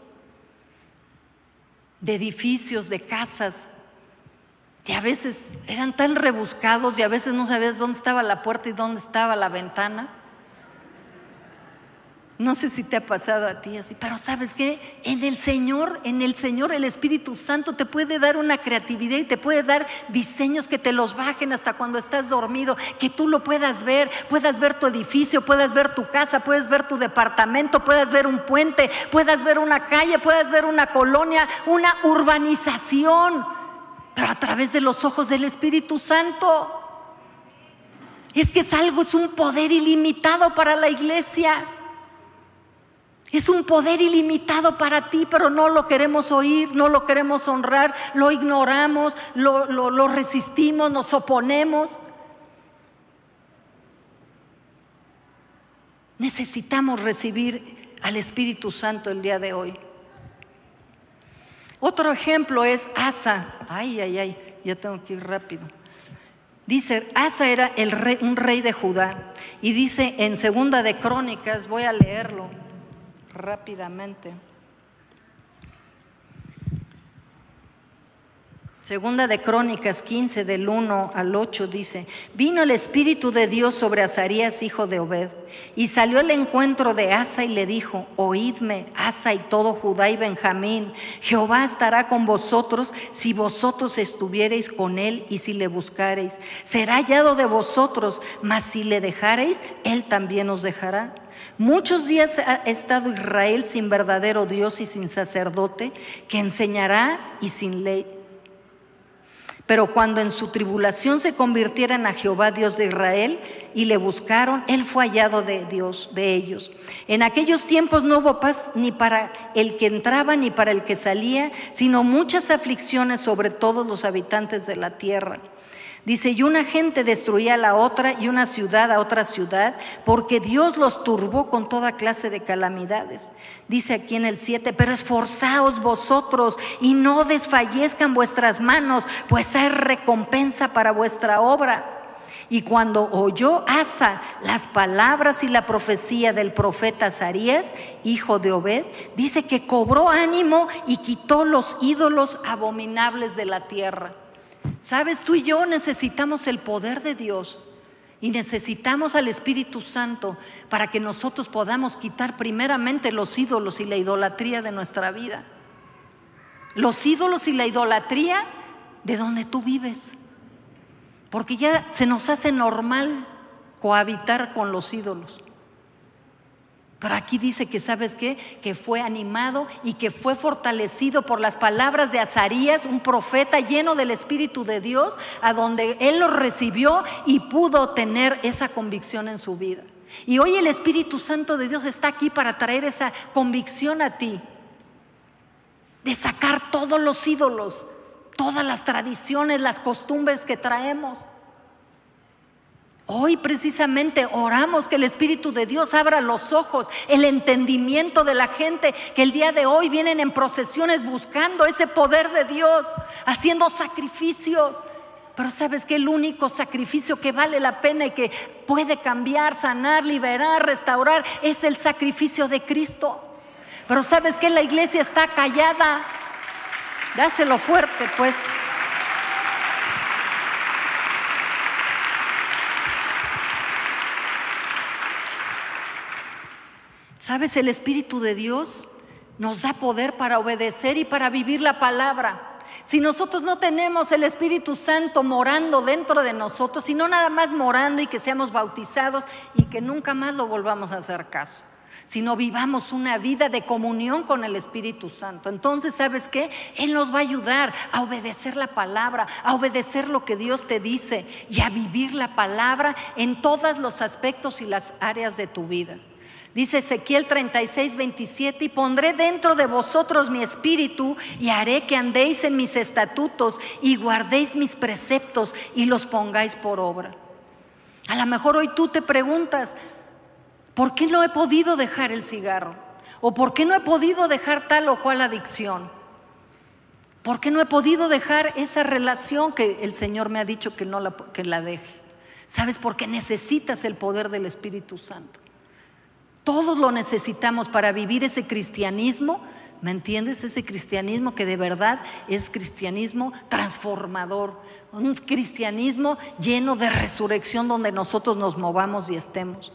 de edificios, de casas. Y a veces eran tan rebuscados y a veces no sabías dónde estaba la puerta y dónde estaba la ventana. No sé si te ha pasado a ti así, pero sabes que en el Señor, en el Señor el Espíritu Santo te puede dar una creatividad y te puede dar diseños que te los bajen hasta cuando estás dormido, que tú lo puedas ver, puedas ver tu edificio, puedas ver tu casa, puedes ver tu departamento, puedas ver un puente, puedas ver una calle, puedas ver una colonia, una urbanización, pero a través de los ojos del Espíritu Santo. Es que es algo, es un poder ilimitado para la iglesia. Es un poder ilimitado para ti, pero no lo queremos oír, no lo queremos honrar, lo ignoramos, lo, resistimos, nos oponemos. Necesitamos recibir al Espíritu Santo el día de hoy. Otro ejemplo es Asa. Ay, ay, ay, ya tengo que ir rápido. Dice, Asa era un rey de Judá. Y dice en Segunda de Crónicas, voy a leerlo rápidamente. Segunda de Crónicas 15 del 1 al 8 dice, vino el Espíritu de Dios sobre Azarías, hijo de Obed, y salió al encuentro de Asa y le dijo, oídme, Asa y todo Judá y Benjamín, Jehová estará con vosotros si vosotros estuviereis con él y si le buscareis. Será hallado de vosotros, mas si le dejareis, él también os dejará. Muchos días ha estado Israel sin verdadero Dios y sin sacerdote que enseñará y sin ley. Pero cuando en su tribulación se convirtieran a Jehová Dios de Israel y le buscaron, él fue hallado de Dios, de ellos. En aquellos tiempos no hubo paz ni para el que entraba ni para el que salía, sino muchas aflicciones sobre todos los habitantes de la tierra. Dice, y una gente destruía a la otra y una ciudad a otra ciudad, porque Dios los turbó con toda clase de calamidades. Dice aquí en el 7, pero esforzaos vosotros y no desfallezcan vuestras manos, pues hay recompensa para vuestra obra. Y cuando oyó Asa las palabras y la profecía del profeta Azarías, hijo de Obed, dice que cobró ánimo y quitó los ídolos abominables de la tierra. Sabes, tú y yo necesitamos el poder de Dios y necesitamos al Espíritu Santo para que nosotros podamos quitar primeramente los ídolos y la idolatría de nuestra vida. Los ídolos y la idolatría de donde tú vives. Porque ya se nos hace normal cohabitar con los ídolos. Pero aquí dice que, ¿sabes qué? Que fue animado y que fue fortalecido por las palabras de Azarías, un profeta lleno del Espíritu de Dios, a donde él lo recibió y pudo tener esa convicción en su vida. Y hoy el Espíritu Santo de Dios está aquí para traer esa convicción a ti, de sacar todos los ídolos, todas las tradiciones, las costumbres que traemos. Hoy precisamente oramos que el Espíritu de Dios abra los ojos, el entendimiento de la gente que el día de hoy vienen en procesiones buscando ese poder de Dios, haciendo sacrificios. Pero sabes que el único sacrificio que vale la pena y que puede cambiar, sanar, liberar, restaurar es el sacrificio de Cristo. Pero sabes que la iglesia está callada. Dáselo fuerte, pues. ¿Sabes? El Espíritu de Dios nos da poder para obedecer y para vivir la palabra. Si nosotros no tenemos el Espíritu Santo morando dentro de nosotros, sino nada más morando y que seamos bautizados y que nunca más lo volvamos a hacer caso, sino vivamos una vida de comunión con el Espíritu Santo. Entonces, ¿sabes qué? Él nos va a ayudar a obedecer la palabra, a obedecer lo que Dios te dice y a vivir la palabra en todos los aspectos y las áreas de tu vida. Dice Ezequiel 36, 27, y pondré dentro de vosotros mi espíritu y haré que andéis en mis estatutos y guardéis mis preceptos y los pongáis por obra. A lo mejor hoy tú te preguntas, ¿Por qué no he podido dejar el cigarro? ¿O por qué no he podido dejar tal o cual adicción? ¿Por qué no he podido dejar esa relación que el Señor me ha dicho que no la, que la deje? ¿Sabes? Porque necesitas el poder del Espíritu Santo. Todos lo necesitamos para vivir ese cristianismo, ¿me entiendes? Ese cristianismo que de verdad es cristianismo transformador, un cristianismo lleno de resurrección donde nosotros nos movamos y estemos.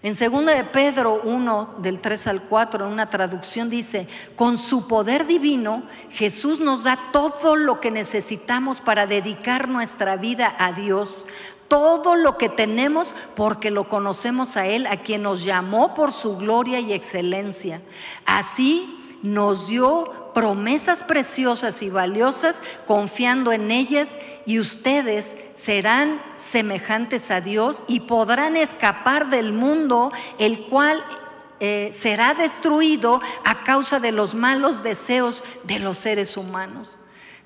En 2 de Pedro 1, del 3 al 4, en una traducción dice, con su poder divino, Jesús nos da todo lo que necesitamos para dedicar nuestra vida a Dios, todo lo que tenemos porque lo conocemos a Él, a quien nos llamó por su gloria y excelencia. Así nos dio promesas preciosas y valiosas, confiando en ellas, y ustedes serán semejantes a Dios y podrán escapar del mundo, el cual eh, será destruido a causa de los malos deseos de los seres humanos.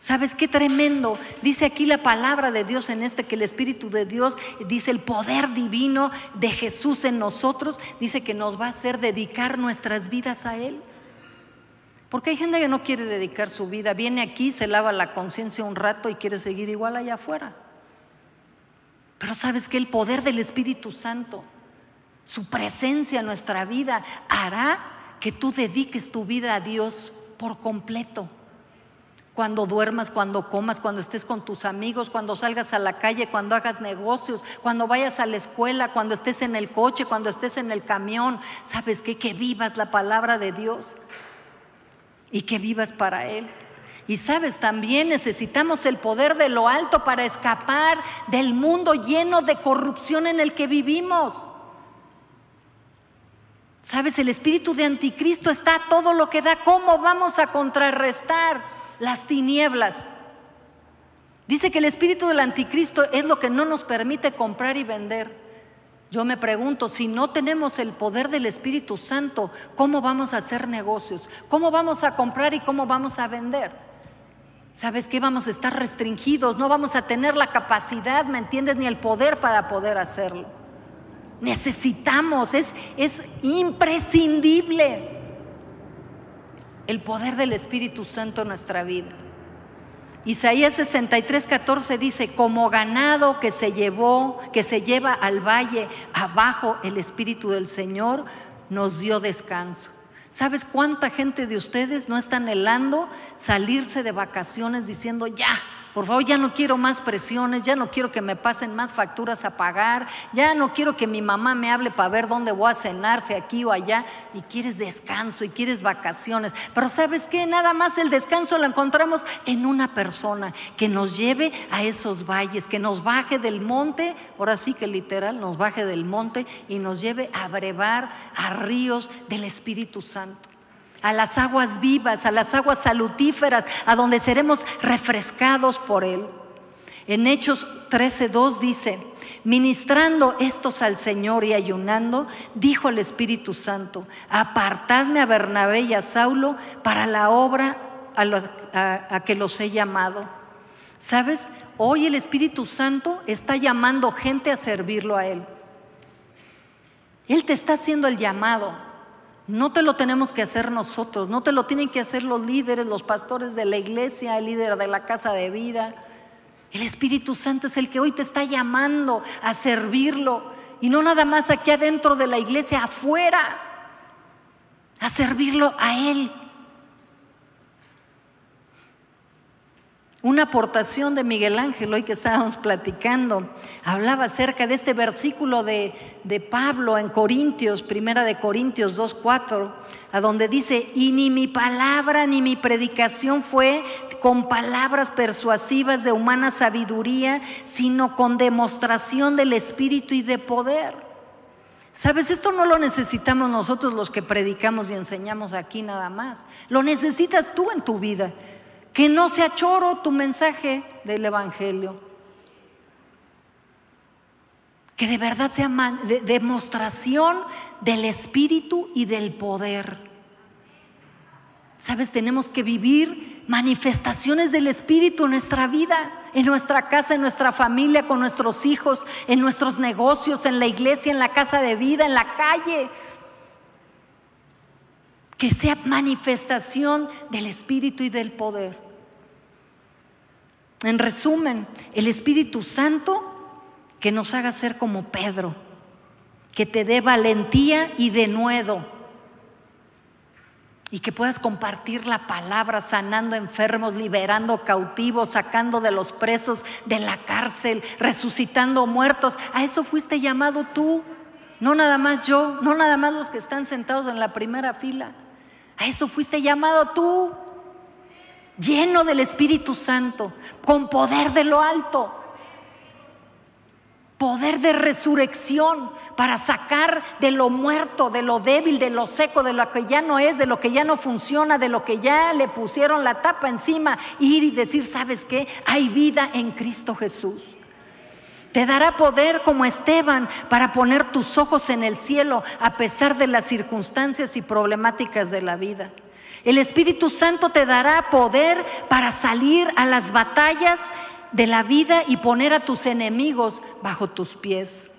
¿Sabes qué tremendo? Dice aquí la palabra de Dios en este que el Espíritu de Dios dice el poder divino de Jesús en nosotros, dice que nos va a hacer dedicar nuestras vidas a Él. Porque hay gente que no quiere dedicar su vida, viene aquí, se lava la conciencia un rato y quiere seguir igual allá afuera. Pero sabes que el poder del Espíritu Santo, su presencia en nuestra vida, hará que tú dediques tu vida a Dios por completo. Cuando duermas, cuando comas, cuando estés con tus amigos, cuando salgas a la calle, cuando hagas negocios, cuando vayas a la escuela, cuando estés en el coche, cuando estés en el camión, ¿sabes qué? Que vivas la palabra de Dios y que vivas para Él. Y sabes, también necesitamos el poder de lo alto para escapar del mundo lleno de corrupción en el que vivimos. Sabes, el espíritu de anticristo está todo lo que da. ¿Cómo vamos a contrarrestar las tinieblas? Dice que el espíritu del anticristo es lo que no nos permite comprar y vender. Yo me pregunto, si no tenemos el poder del Espíritu Santo, ¿cómo vamos a hacer negocios? ¿Cómo vamos a comprar y cómo vamos a vender? ¿Sabes qué? Vamos a estar restringidos, no vamos a tener la capacidad, ¿me entiendes? Ni el poder para poder hacerlo. Necesitamos, es, es imprescindible el poder del Espíritu Santo en nuestra vida. Isaías 63, 14 dice, como ganado que se llevó, que se lleva al valle abajo el Espíritu del Señor, nos dio descanso. ¿Sabes cuánta gente de ustedes no está anhelando salirse de vacaciones diciendo, ya, por favor, ya no quiero más presiones, ya no quiero que me pasen más facturas a pagar, ya no quiero que mi mamá me hable para ver dónde voy a cenarse aquí o allá. Y quieres descanso y quieres vacaciones. Pero sabes qué, nada más el descanso lo encontramos en una persona que nos lleve a esos valles, que nos baje del monte, ahora sí que literal, nos baje del monte y nos lleve a brevar a ríos del Espíritu Santo a las aguas vivas, a las aguas salutíferas, a donde seremos refrescados por Él. En Hechos 13:2 dice, ministrando estos al Señor y ayunando, dijo el Espíritu Santo, apartadme a Bernabé y a Saulo para la obra a, a que los he llamado. ¿Sabes? Hoy el Espíritu Santo está llamando gente a servirlo a Él. Él te está haciendo el llamado. No te lo tenemos que hacer nosotros, no te lo tienen que hacer los líderes, los pastores de la iglesia, el líder de la casa de vida. El Espíritu Santo es el que hoy te está llamando a servirlo. Y no nada más aquí adentro de la iglesia, afuera, a servirlo a Él. Una aportación de Miguel Ángel, hoy que estábamos platicando, hablaba acerca de este versículo de, de Pablo en Corintios, primera de Corintios 2.4, a donde dice, y ni mi palabra ni mi predicación fue con palabras persuasivas de humana sabiduría, sino con demostración del Espíritu y de poder. Sabes, esto no lo necesitamos nosotros los que predicamos y enseñamos aquí nada más, lo necesitas tú en tu vida. Que no sea choro tu mensaje del Evangelio. Que de verdad sea demostración del Espíritu y del poder. Sabes, tenemos que vivir manifestaciones del Espíritu en nuestra vida, en nuestra casa, en nuestra familia, con nuestros hijos, en nuestros negocios, en la iglesia, en la casa de vida, en la calle. Que sea manifestación del Espíritu y del poder. En resumen, el Espíritu Santo que nos haga ser como Pedro, que te dé valentía y denuedo y que puedas compartir la palabra sanando enfermos, liberando cautivos, sacando de los presos de la cárcel, resucitando muertos. A eso fuiste llamado tú, no nada más yo, no nada más los que están sentados en la primera fila. A eso fuiste llamado tú, lleno del Espíritu Santo, con poder de lo alto poder de resurrección para sacar de lo muerto, de lo débil, de lo seco, de lo que ya no es, de lo que ya no funciona, de lo que ya le pusieron la tapa encima, ir y decir, ¿sabes qué? Hay vida en Cristo Jesús. Te dará poder como Esteban para poner tus ojos en el cielo a pesar de las circunstancias y problemáticas de la vida. El Espíritu Santo te dará poder para salir a las batallas de la vida y poner a tus enemigos bajo tus pies.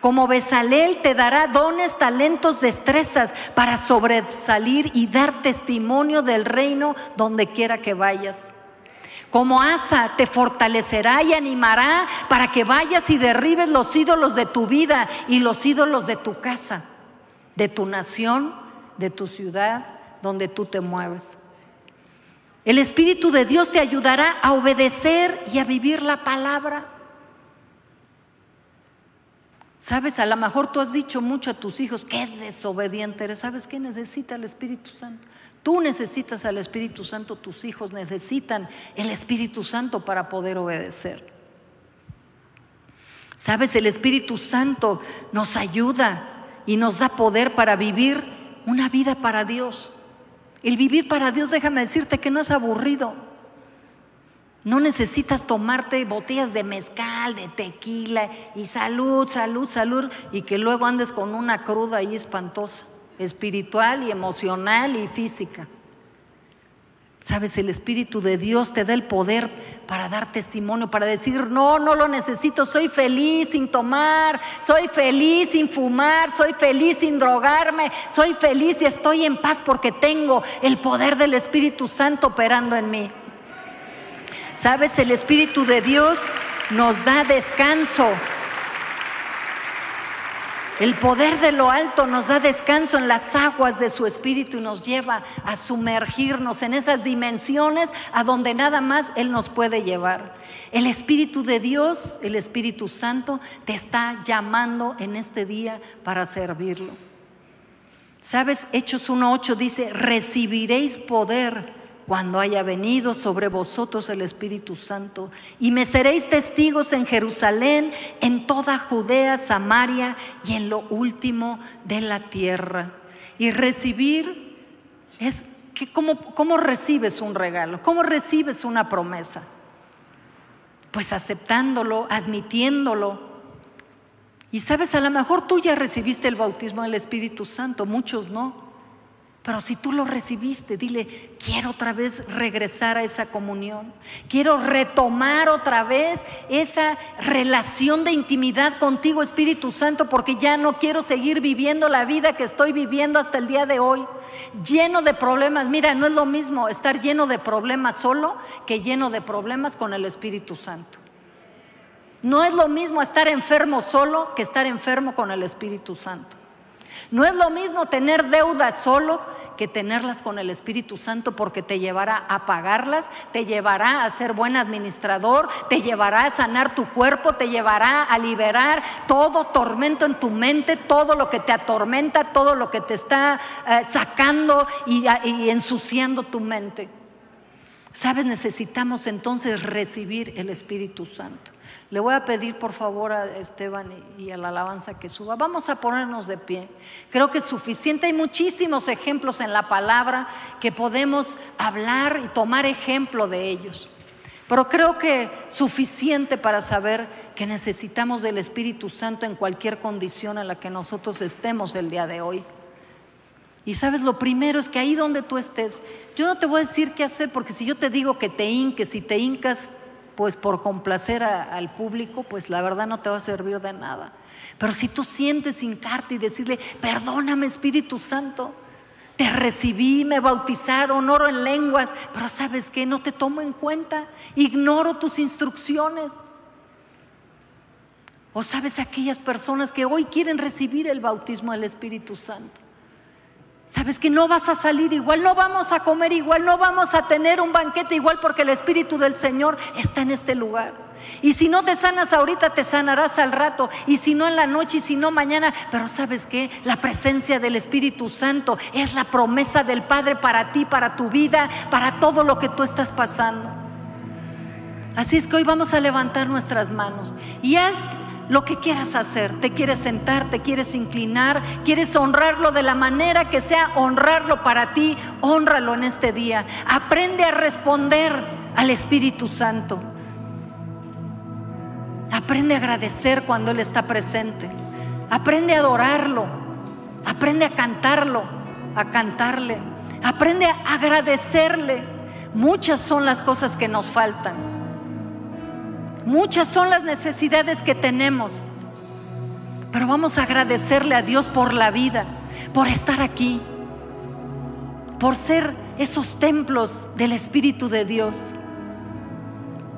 Como Besalel te dará dones, talentos, destrezas para sobresalir y dar testimonio del reino donde quiera que vayas. Como Asa te fortalecerá y animará para que vayas y derribes los ídolos de tu vida y los ídolos de tu casa, de tu nación, de tu ciudad, donde tú te mueves. El Espíritu de Dios te ayudará a obedecer y a vivir la palabra. Sabes, a lo mejor tú has dicho mucho a tus hijos, qué desobediente eres. ¿Sabes qué necesita el Espíritu Santo? Tú necesitas al Espíritu Santo, tus hijos necesitan el Espíritu Santo para poder obedecer. Sabes, el Espíritu Santo nos ayuda y nos da poder para vivir una vida para Dios. El vivir para Dios, déjame decirte que no es aburrido. No necesitas tomarte botellas de mezcal, de tequila y salud, salud, salud y que luego andes con una cruda ahí espantosa, espiritual y emocional y física. Sabes, el Espíritu de Dios te da el poder para dar testimonio, para decir, no, no lo necesito, soy feliz sin tomar, soy feliz sin fumar, soy feliz sin drogarme, soy feliz y estoy en paz porque tengo el poder del Espíritu Santo operando en mí. Sabes, el Espíritu de Dios nos da descanso, el poder de lo alto nos da descanso en las aguas de su espíritu y nos lleva a sumergirnos en esas dimensiones a donde nada más Él nos puede llevar. El Espíritu de Dios, el Espíritu Santo, te está llamando en este día para servirlo. ¿Sabes? Hechos 1.8 dice, recibiréis poder cuando haya venido sobre vosotros el Espíritu Santo, y me seréis testigos en Jerusalén, en toda Judea, Samaria y en lo último de la tierra. Y recibir es que cómo, cómo recibes un regalo, cómo recibes una promesa. Pues aceptándolo, admitiéndolo. Y sabes, a lo mejor tú ya recibiste el bautismo del Espíritu Santo, muchos no. Pero si tú lo recibiste, dile, quiero otra vez regresar a esa comunión. Quiero retomar otra vez esa relación de intimidad contigo, Espíritu Santo, porque ya no quiero seguir viviendo la vida que estoy viviendo hasta el día de hoy. Lleno de problemas. Mira, no es lo mismo estar lleno de problemas solo que lleno de problemas con el Espíritu Santo. No es lo mismo estar enfermo solo que estar enfermo con el Espíritu Santo. No es lo mismo tener deudas solo que tenerlas con el Espíritu Santo porque te llevará a pagarlas, te llevará a ser buen administrador, te llevará a sanar tu cuerpo, te llevará a liberar todo tormento en tu mente, todo lo que te atormenta, todo lo que te está eh, sacando y, y ensuciando tu mente. Sabes, necesitamos entonces recibir el Espíritu Santo. Le voy a pedir por favor a Esteban y a la alabanza que suba. Vamos a ponernos de pie. Creo que es suficiente. Hay muchísimos ejemplos en la palabra que podemos hablar y tomar ejemplo de ellos. Pero creo que suficiente para saber que necesitamos del Espíritu Santo en cualquier condición en la que nosotros estemos el día de hoy. Y sabes, lo primero es que ahí donde tú estés, yo no te voy a decir qué hacer, porque si yo te digo que te hinques, si te hincas, pues por complacer al público, pues la verdad no te va a servir de nada. Pero si tú sientes hincarte y decirle, perdóname Espíritu Santo, te recibí, me bautizaron, oro en lenguas, pero sabes que no te tomo en cuenta, ignoro tus instrucciones. O sabes aquellas personas que hoy quieren recibir el bautismo del Espíritu Santo. Sabes que no vas a salir igual, no vamos a comer igual, no vamos a tener un banquete igual porque el Espíritu del Señor está en este lugar. Y si no te sanas ahorita, te sanarás al rato. Y si no en la noche, y si no mañana. Pero sabes que la presencia del Espíritu Santo es la promesa del Padre para ti, para tu vida, para todo lo que tú estás pasando. Así es que hoy vamos a levantar nuestras manos y haz lo que quieras hacer. Te quieres sentar, te quieres inclinar, quieres honrarlo de la manera que sea honrarlo para ti, honralo en este día. Aprende a responder al Espíritu Santo. Aprende a agradecer cuando Él está presente. Aprende a adorarlo. Aprende a cantarlo, a cantarle. Aprende a agradecerle. Muchas son las cosas que nos faltan. Muchas son las necesidades que tenemos, pero vamos a agradecerle a Dios por la vida, por estar aquí, por ser esos templos del Espíritu de Dios.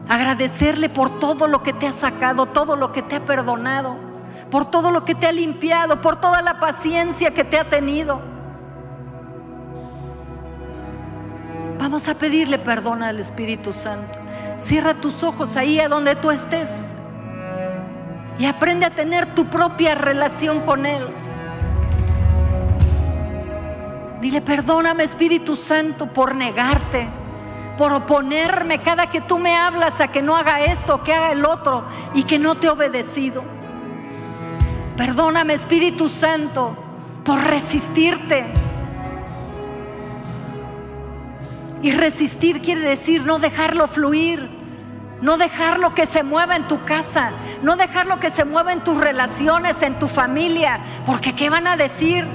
Agradecerle por todo lo que te ha sacado, todo lo que te ha perdonado, por todo lo que te ha limpiado, por toda la paciencia que te ha tenido. Vamos a pedirle perdón al Espíritu Santo. Cierra tus ojos ahí a donde tú estés y aprende a tener tu propia relación con Él. Dile, perdóname Espíritu Santo por negarte, por oponerme cada que tú me hablas a que no haga esto, que haga el otro y que no te he obedecido. Perdóname Espíritu Santo por resistirte. Y resistir quiere decir no dejarlo fluir, no dejarlo que se mueva en tu casa, no dejarlo que se mueva en tus relaciones, en tu familia, porque ¿qué van a decir?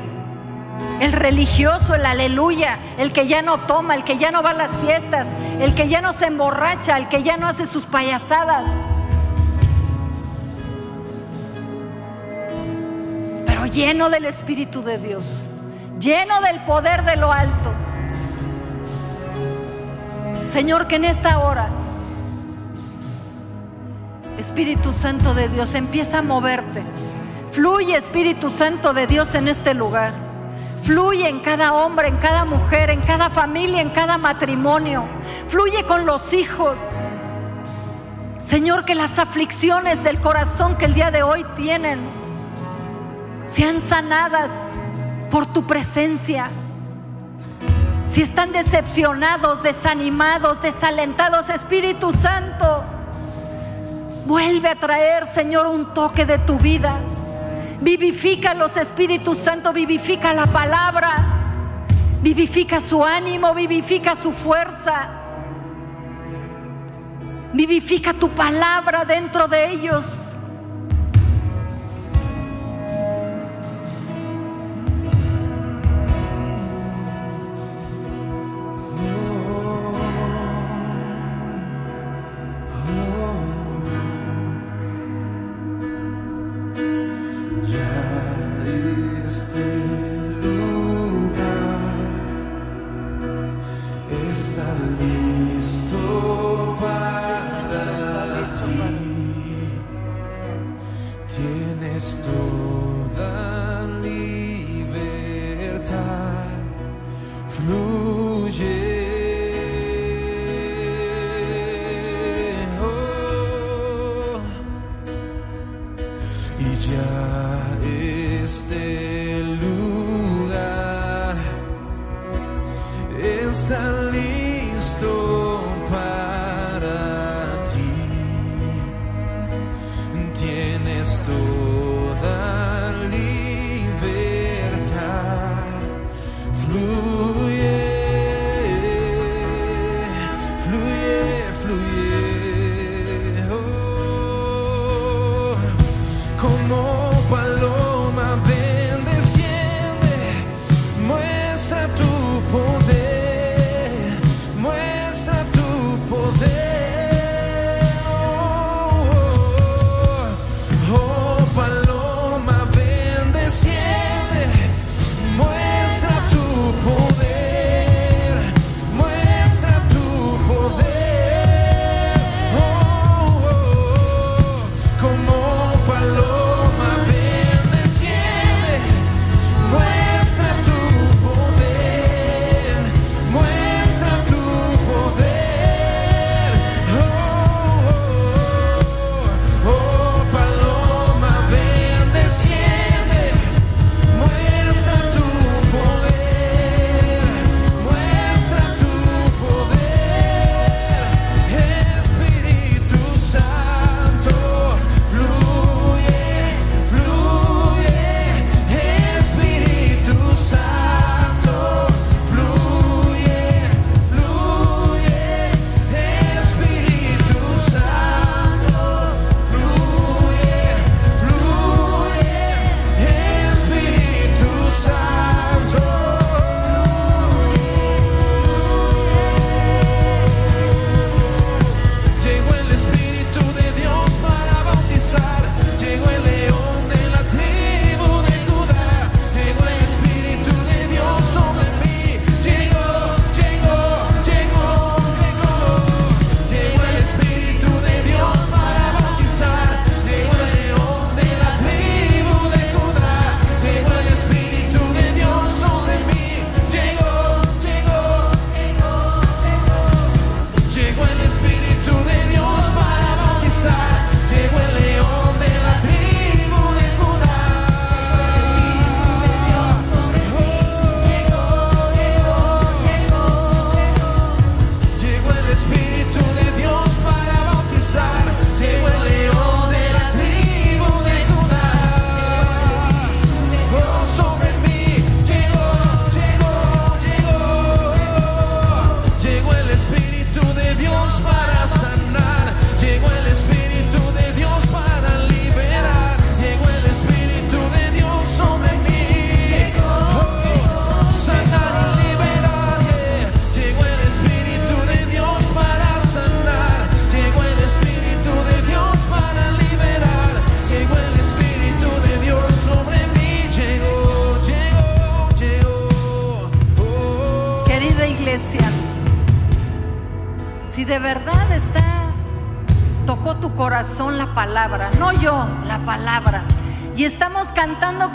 El religioso, el aleluya, el que ya no toma, el que ya no va a las fiestas, el que ya no se emborracha, el que ya no hace sus payasadas. Pero lleno del Espíritu de Dios, lleno del poder de lo alto. Señor, que en esta hora, Espíritu Santo de Dios, empieza a moverte. Fluye, Espíritu Santo de Dios, en este lugar. Fluye en cada hombre, en cada mujer, en cada familia, en cada matrimonio. Fluye con los hijos. Señor, que las aflicciones del corazón que el día de hoy tienen sean sanadas por tu presencia si están decepcionados, desanimados, desalentados, Espíritu Santo, vuelve a traer, Señor, un toque de tu vida. Vivifica los Espíritu Santo, vivifica la palabra, vivifica su ánimo, vivifica su fuerza. Vivifica tu palabra dentro de ellos.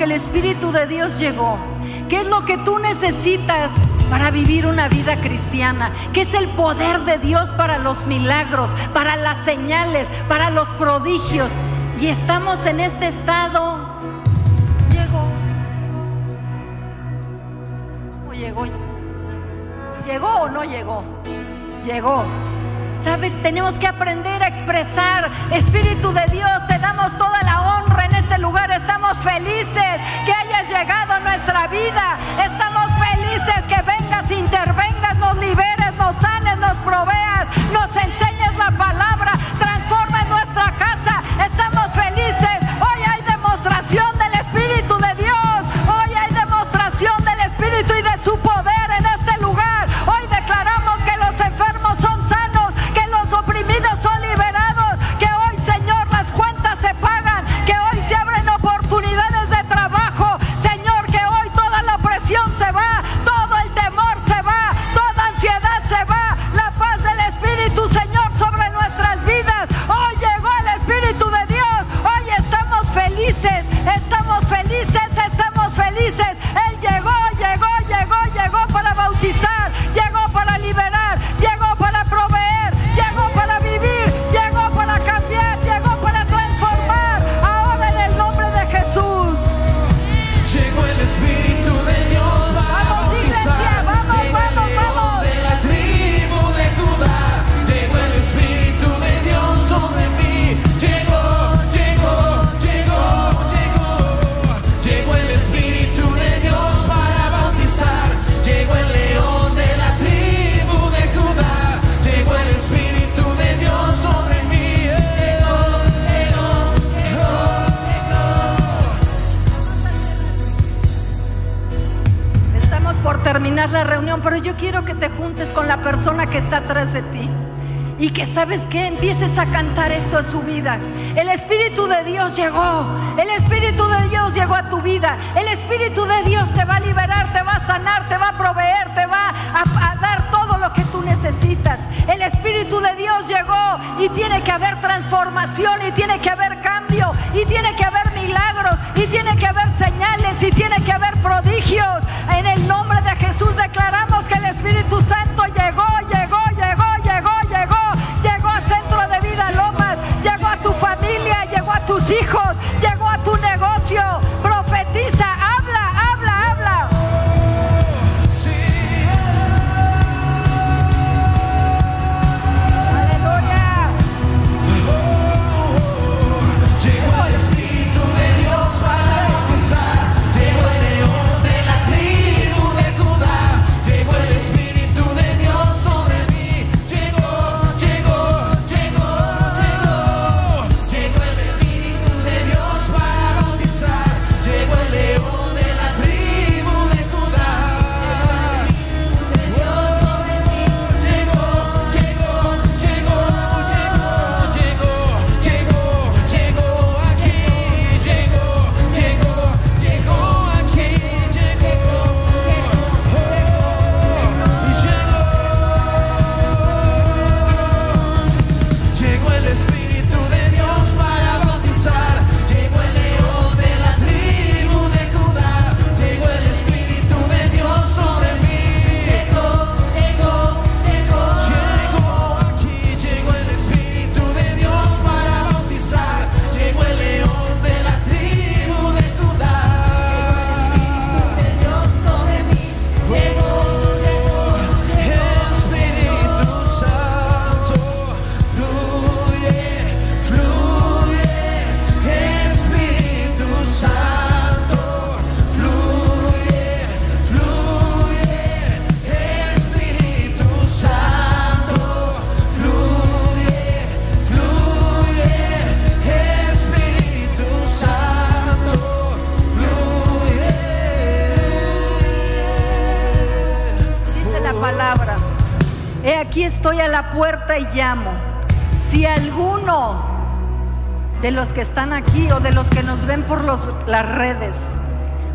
el Espíritu de Dios llegó? ¿Qué es lo que tú necesitas para vivir una vida cristiana? ¿Qué es el poder de Dios para los milagros, para las señales, para los prodigios? Y estamos en este estado. Llegó. ¿Cómo llegó? ¿Llegó o no llegó? Llegó. Sabes, tenemos que aprender a expresar, Espíritu de Dios, te damos toda la honra en este lugar, estamos felices llegado a nuestra vida. Estamos felices que vengas, intervengas, nos liberes, nos sanes, nos provees de ti. Y que sabes que empieces a cantar esto a su vida. El Espíritu de Dios llegó. El Espíritu de Dios llegó a tu vida. El Espíritu de Dios te va a liberar, te va a sanar, te va a proveer, te va a, a dar todo lo que tú necesitas. El Espíritu de Dios llegó y tiene que haber transformación y tiene que haber cambio y tiene que haber milagros y tiene que haber señales y tiene que haber prodigios. En el nombre de Jesús declaramos que el Espíritu Santo llegó y llamo. Si alguno de los que están aquí o de los que nos ven por los- las redes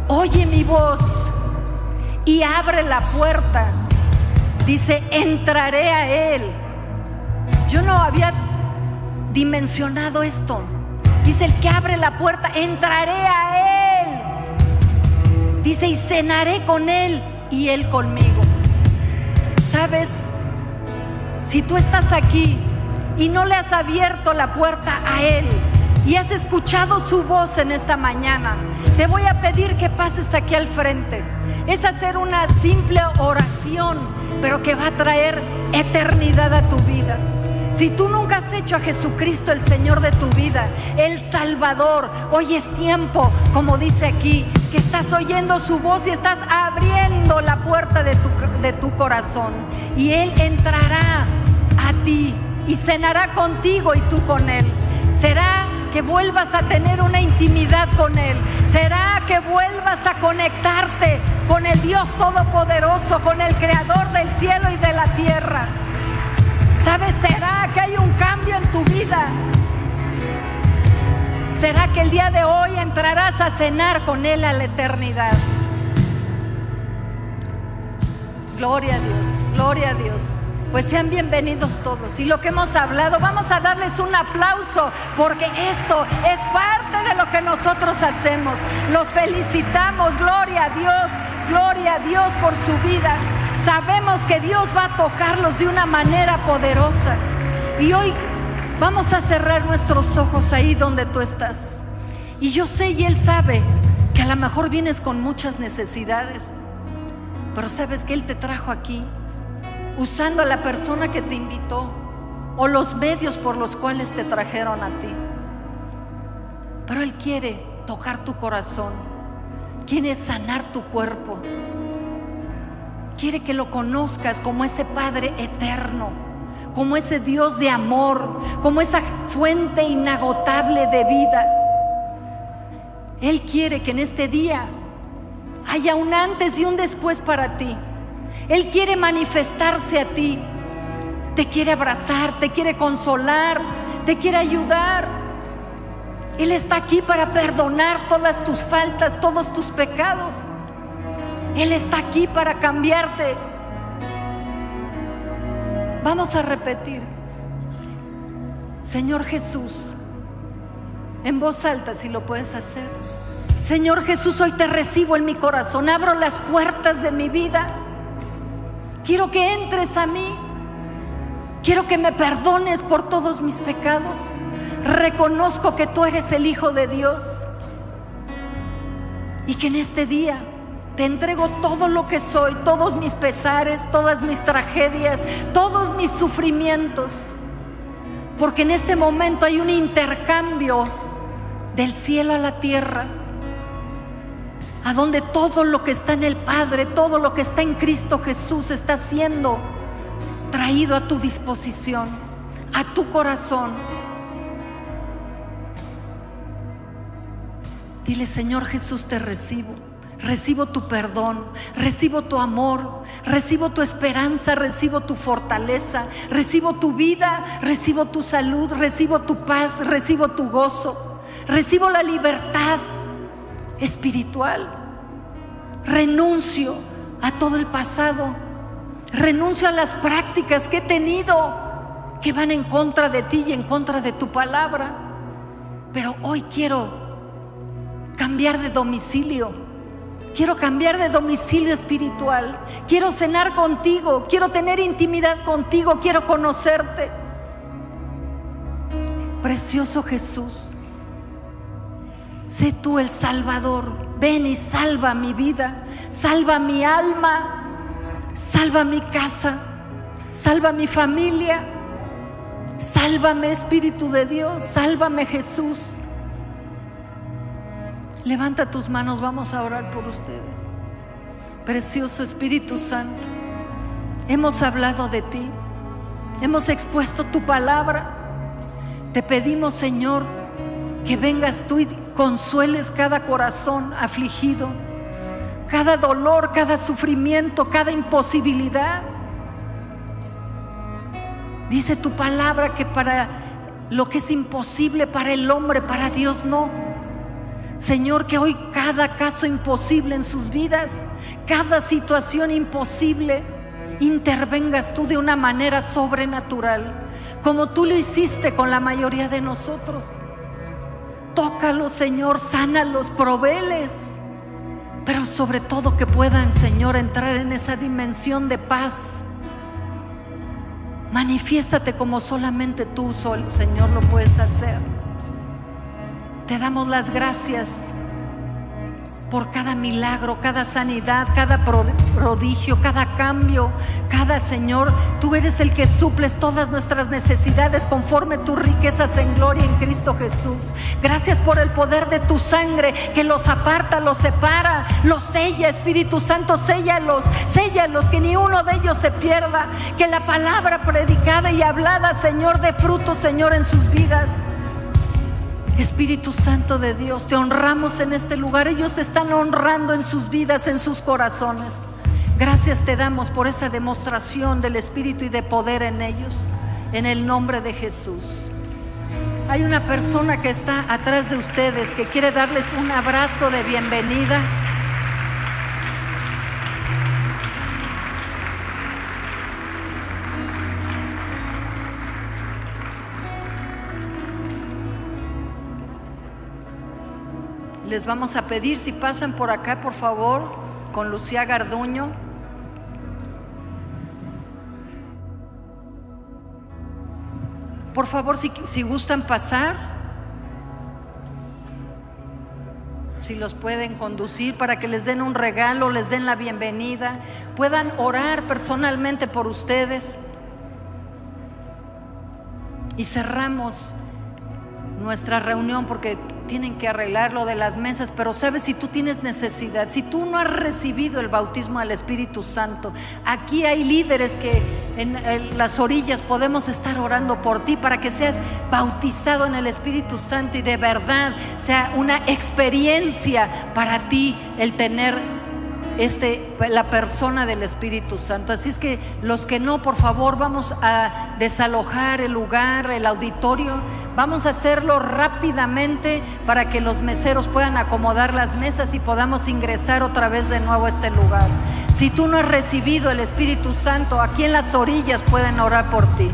oye mi voz y abre la puerta, dice, entraré a él. Yo no había dimensionado esto. Dice el que abre la puerta, entraré a él. Dice, y cenaré con él y él conmigo. ¿Sabes? Si tú estás aquí y no le has abierto la puerta a Él y has escuchado su voz en esta mañana, te voy a pedir que pases aquí al frente. Es hacer una simple oración, pero que va a traer eternidad a tu vida. Si tú nunca has hecho a Jesucristo el Señor de tu vida, el Salvador, hoy es tiempo, como dice aquí, que estás oyendo su voz y estás abriendo la puerta de tu, de tu corazón. Y Él entrará y cenará contigo y tú con Él. Será que vuelvas a tener una intimidad con Él. Será que vuelvas a conectarte con el Dios Todopoderoso, con el Creador del cielo y de la tierra. ¿Sabes? ¿Será que hay un cambio en tu vida? ¿Será que el día de hoy entrarás a cenar con Él a la eternidad? Gloria a Dios, gloria a Dios. Pues sean bienvenidos todos. Y lo que hemos hablado, vamos a darles un aplauso porque esto es parte de lo que nosotros hacemos. Los felicitamos, gloria a Dios, gloria a Dios por su vida. Sabemos que Dios va a tocarlos de una manera poderosa. Y hoy vamos a cerrar nuestros ojos ahí donde tú estás. Y yo sé y Él sabe que a lo mejor vienes con muchas necesidades. Pero sabes que Él te trajo aquí usando a la persona que te invitó o los medios por los cuales te trajeron a ti. Pero Él quiere tocar tu corazón, quiere sanar tu cuerpo, quiere que lo conozcas como ese Padre eterno, como ese Dios de amor, como esa fuente inagotable de vida. Él quiere que en este día haya un antes y un después para ti. Él quiere manifestarse a ti. te quiere abrazar, te quiere consolar, te quiere ayudar. Él está aquí para perdonar todas tus faltas, todos tus pecados. Él está aquí para cambiarte. Vamos a repetir. Señor Jesús, en voz alta si lo puedes hacer. Señor Jesús, hoy te recibo en mi corazón, abro las puertas de mi vida. Quiero que entres a mí. Quiero que me perdones por todos mis pecados. Reconozco que tú eres el Hijo de Dios. Y que en este día te entrego todo lo que soy, todos mis pesares, todas mis tragedias, todos mis sufrimientos. Porque en este momento hay un intercambio del cielo a la tierra, a donde todo lo que está en el Padre, todo lo que está en Cristo Jesús está siendo traído a tu disposición, a tu corazón. Dile, Señor Jesús, te recibo. Recibo tu perdón, recibo tu amor, recibo tu esperanza, recibo tu fortaleza, recibo tu vida, recibo tu salud, recibo tu paz, recibo tu gozo, recibo la libertad espiritual. Renuncio a todo el pasado, renuncio a las prácticas que he tenido que van en contra de ti y en contra de tu palabra. Pero hoy quiero cambiar de domicilio Quiero cambiar de domicilio espiritual. Quiero cenar contigo. Quiero tener intimidad contigo. Quiero conocerte. Precioso Jesús. Sé tú el Salvador. Ven y salva mi vida. Salva mi alma. Salva mi casa. Salva mi familia. Sálvame Espíritu de Dios. Sálvame Jesús. Levanta tus manos, vamos a orar por ustedes. Precioso Espíritu Santo, hemos hablado de ti, hemos expuesto tu palabra. Te pedimos, Señor, que vengas tú y consueles cada corazón afligido, cada dolor, cada sufrimiento, cada imposibilidad. Dice tu palabra que para lo que es imposible para el hombre, para Dios no. Señor, que hoy cada caso imposible en sus vidas, cada situación imposible, intervengas tú de una manera sobrenatural, como tú lo hiciste con la mayoría de nosotros. Tócalos, Señor, sánalos, proveles, pero sobre todo que puedan, Señor, entrar en esa dimensión de paz. Manifiéstate como solamente tú, Señor, lo puedes hacer. Te damos las gracias por cada milagro, cada sanidad, cada prodigio, cada cambio, cada Señor. Tú eres el que suples todas nuestras necesidades conforme tus riquezas en gloria en Cristo Jesús. Gracias por el poder de tu sangre que los aparta, los separa, los sella, Espíritu Santo, séllalos, séllalos, que ni uno de ellos se pierda. Que la palabra predicada y hablada, Señor, de fruto, Señor, en sus vidas. Espíritu Santo de Dios, te honramos en este lugar. Ellos te están honrando en sus vidas, en sus corazones. Gracias te damos por esa demostración del Espíritu y de poder en ellos. En el nombre de Jesús. Hay una persona que está atrás de ustedes que quiere darles un abrazo de bienvenida. Les vamos a pedir si pasan por acá, por favor, con Lucía Garduño. Por favor, si, si gustan pasar, si los pueden conducir para que les den un regalo, les den la bienvenida, puedan orar personalmente por ustedes. Y cerramos nuestra reunión porque tienen que arreglar lo de las mesas, pero sabes si tú tienes necesidad, si tú no has recibido el bautismo del Espíritu Santo, aquí hay líderes que en, las orillas podemos estar orando por ti para que seas bautizado en el Espíritu Santo y de verdad sea una experiencia para ti el tener este, la persona del Espíritu Santo. Así es que los que no, por favor, vamos a desalojar el lugar, el auditorio. Vamos a hacerlo rápidamente para que los meseros puedan acomodar las mesas y podamos ingresar otra vez de nuevo a este lugar. Si tú no has recibido el Espíritu Santo, aquí en las orillas pueden orar por ti.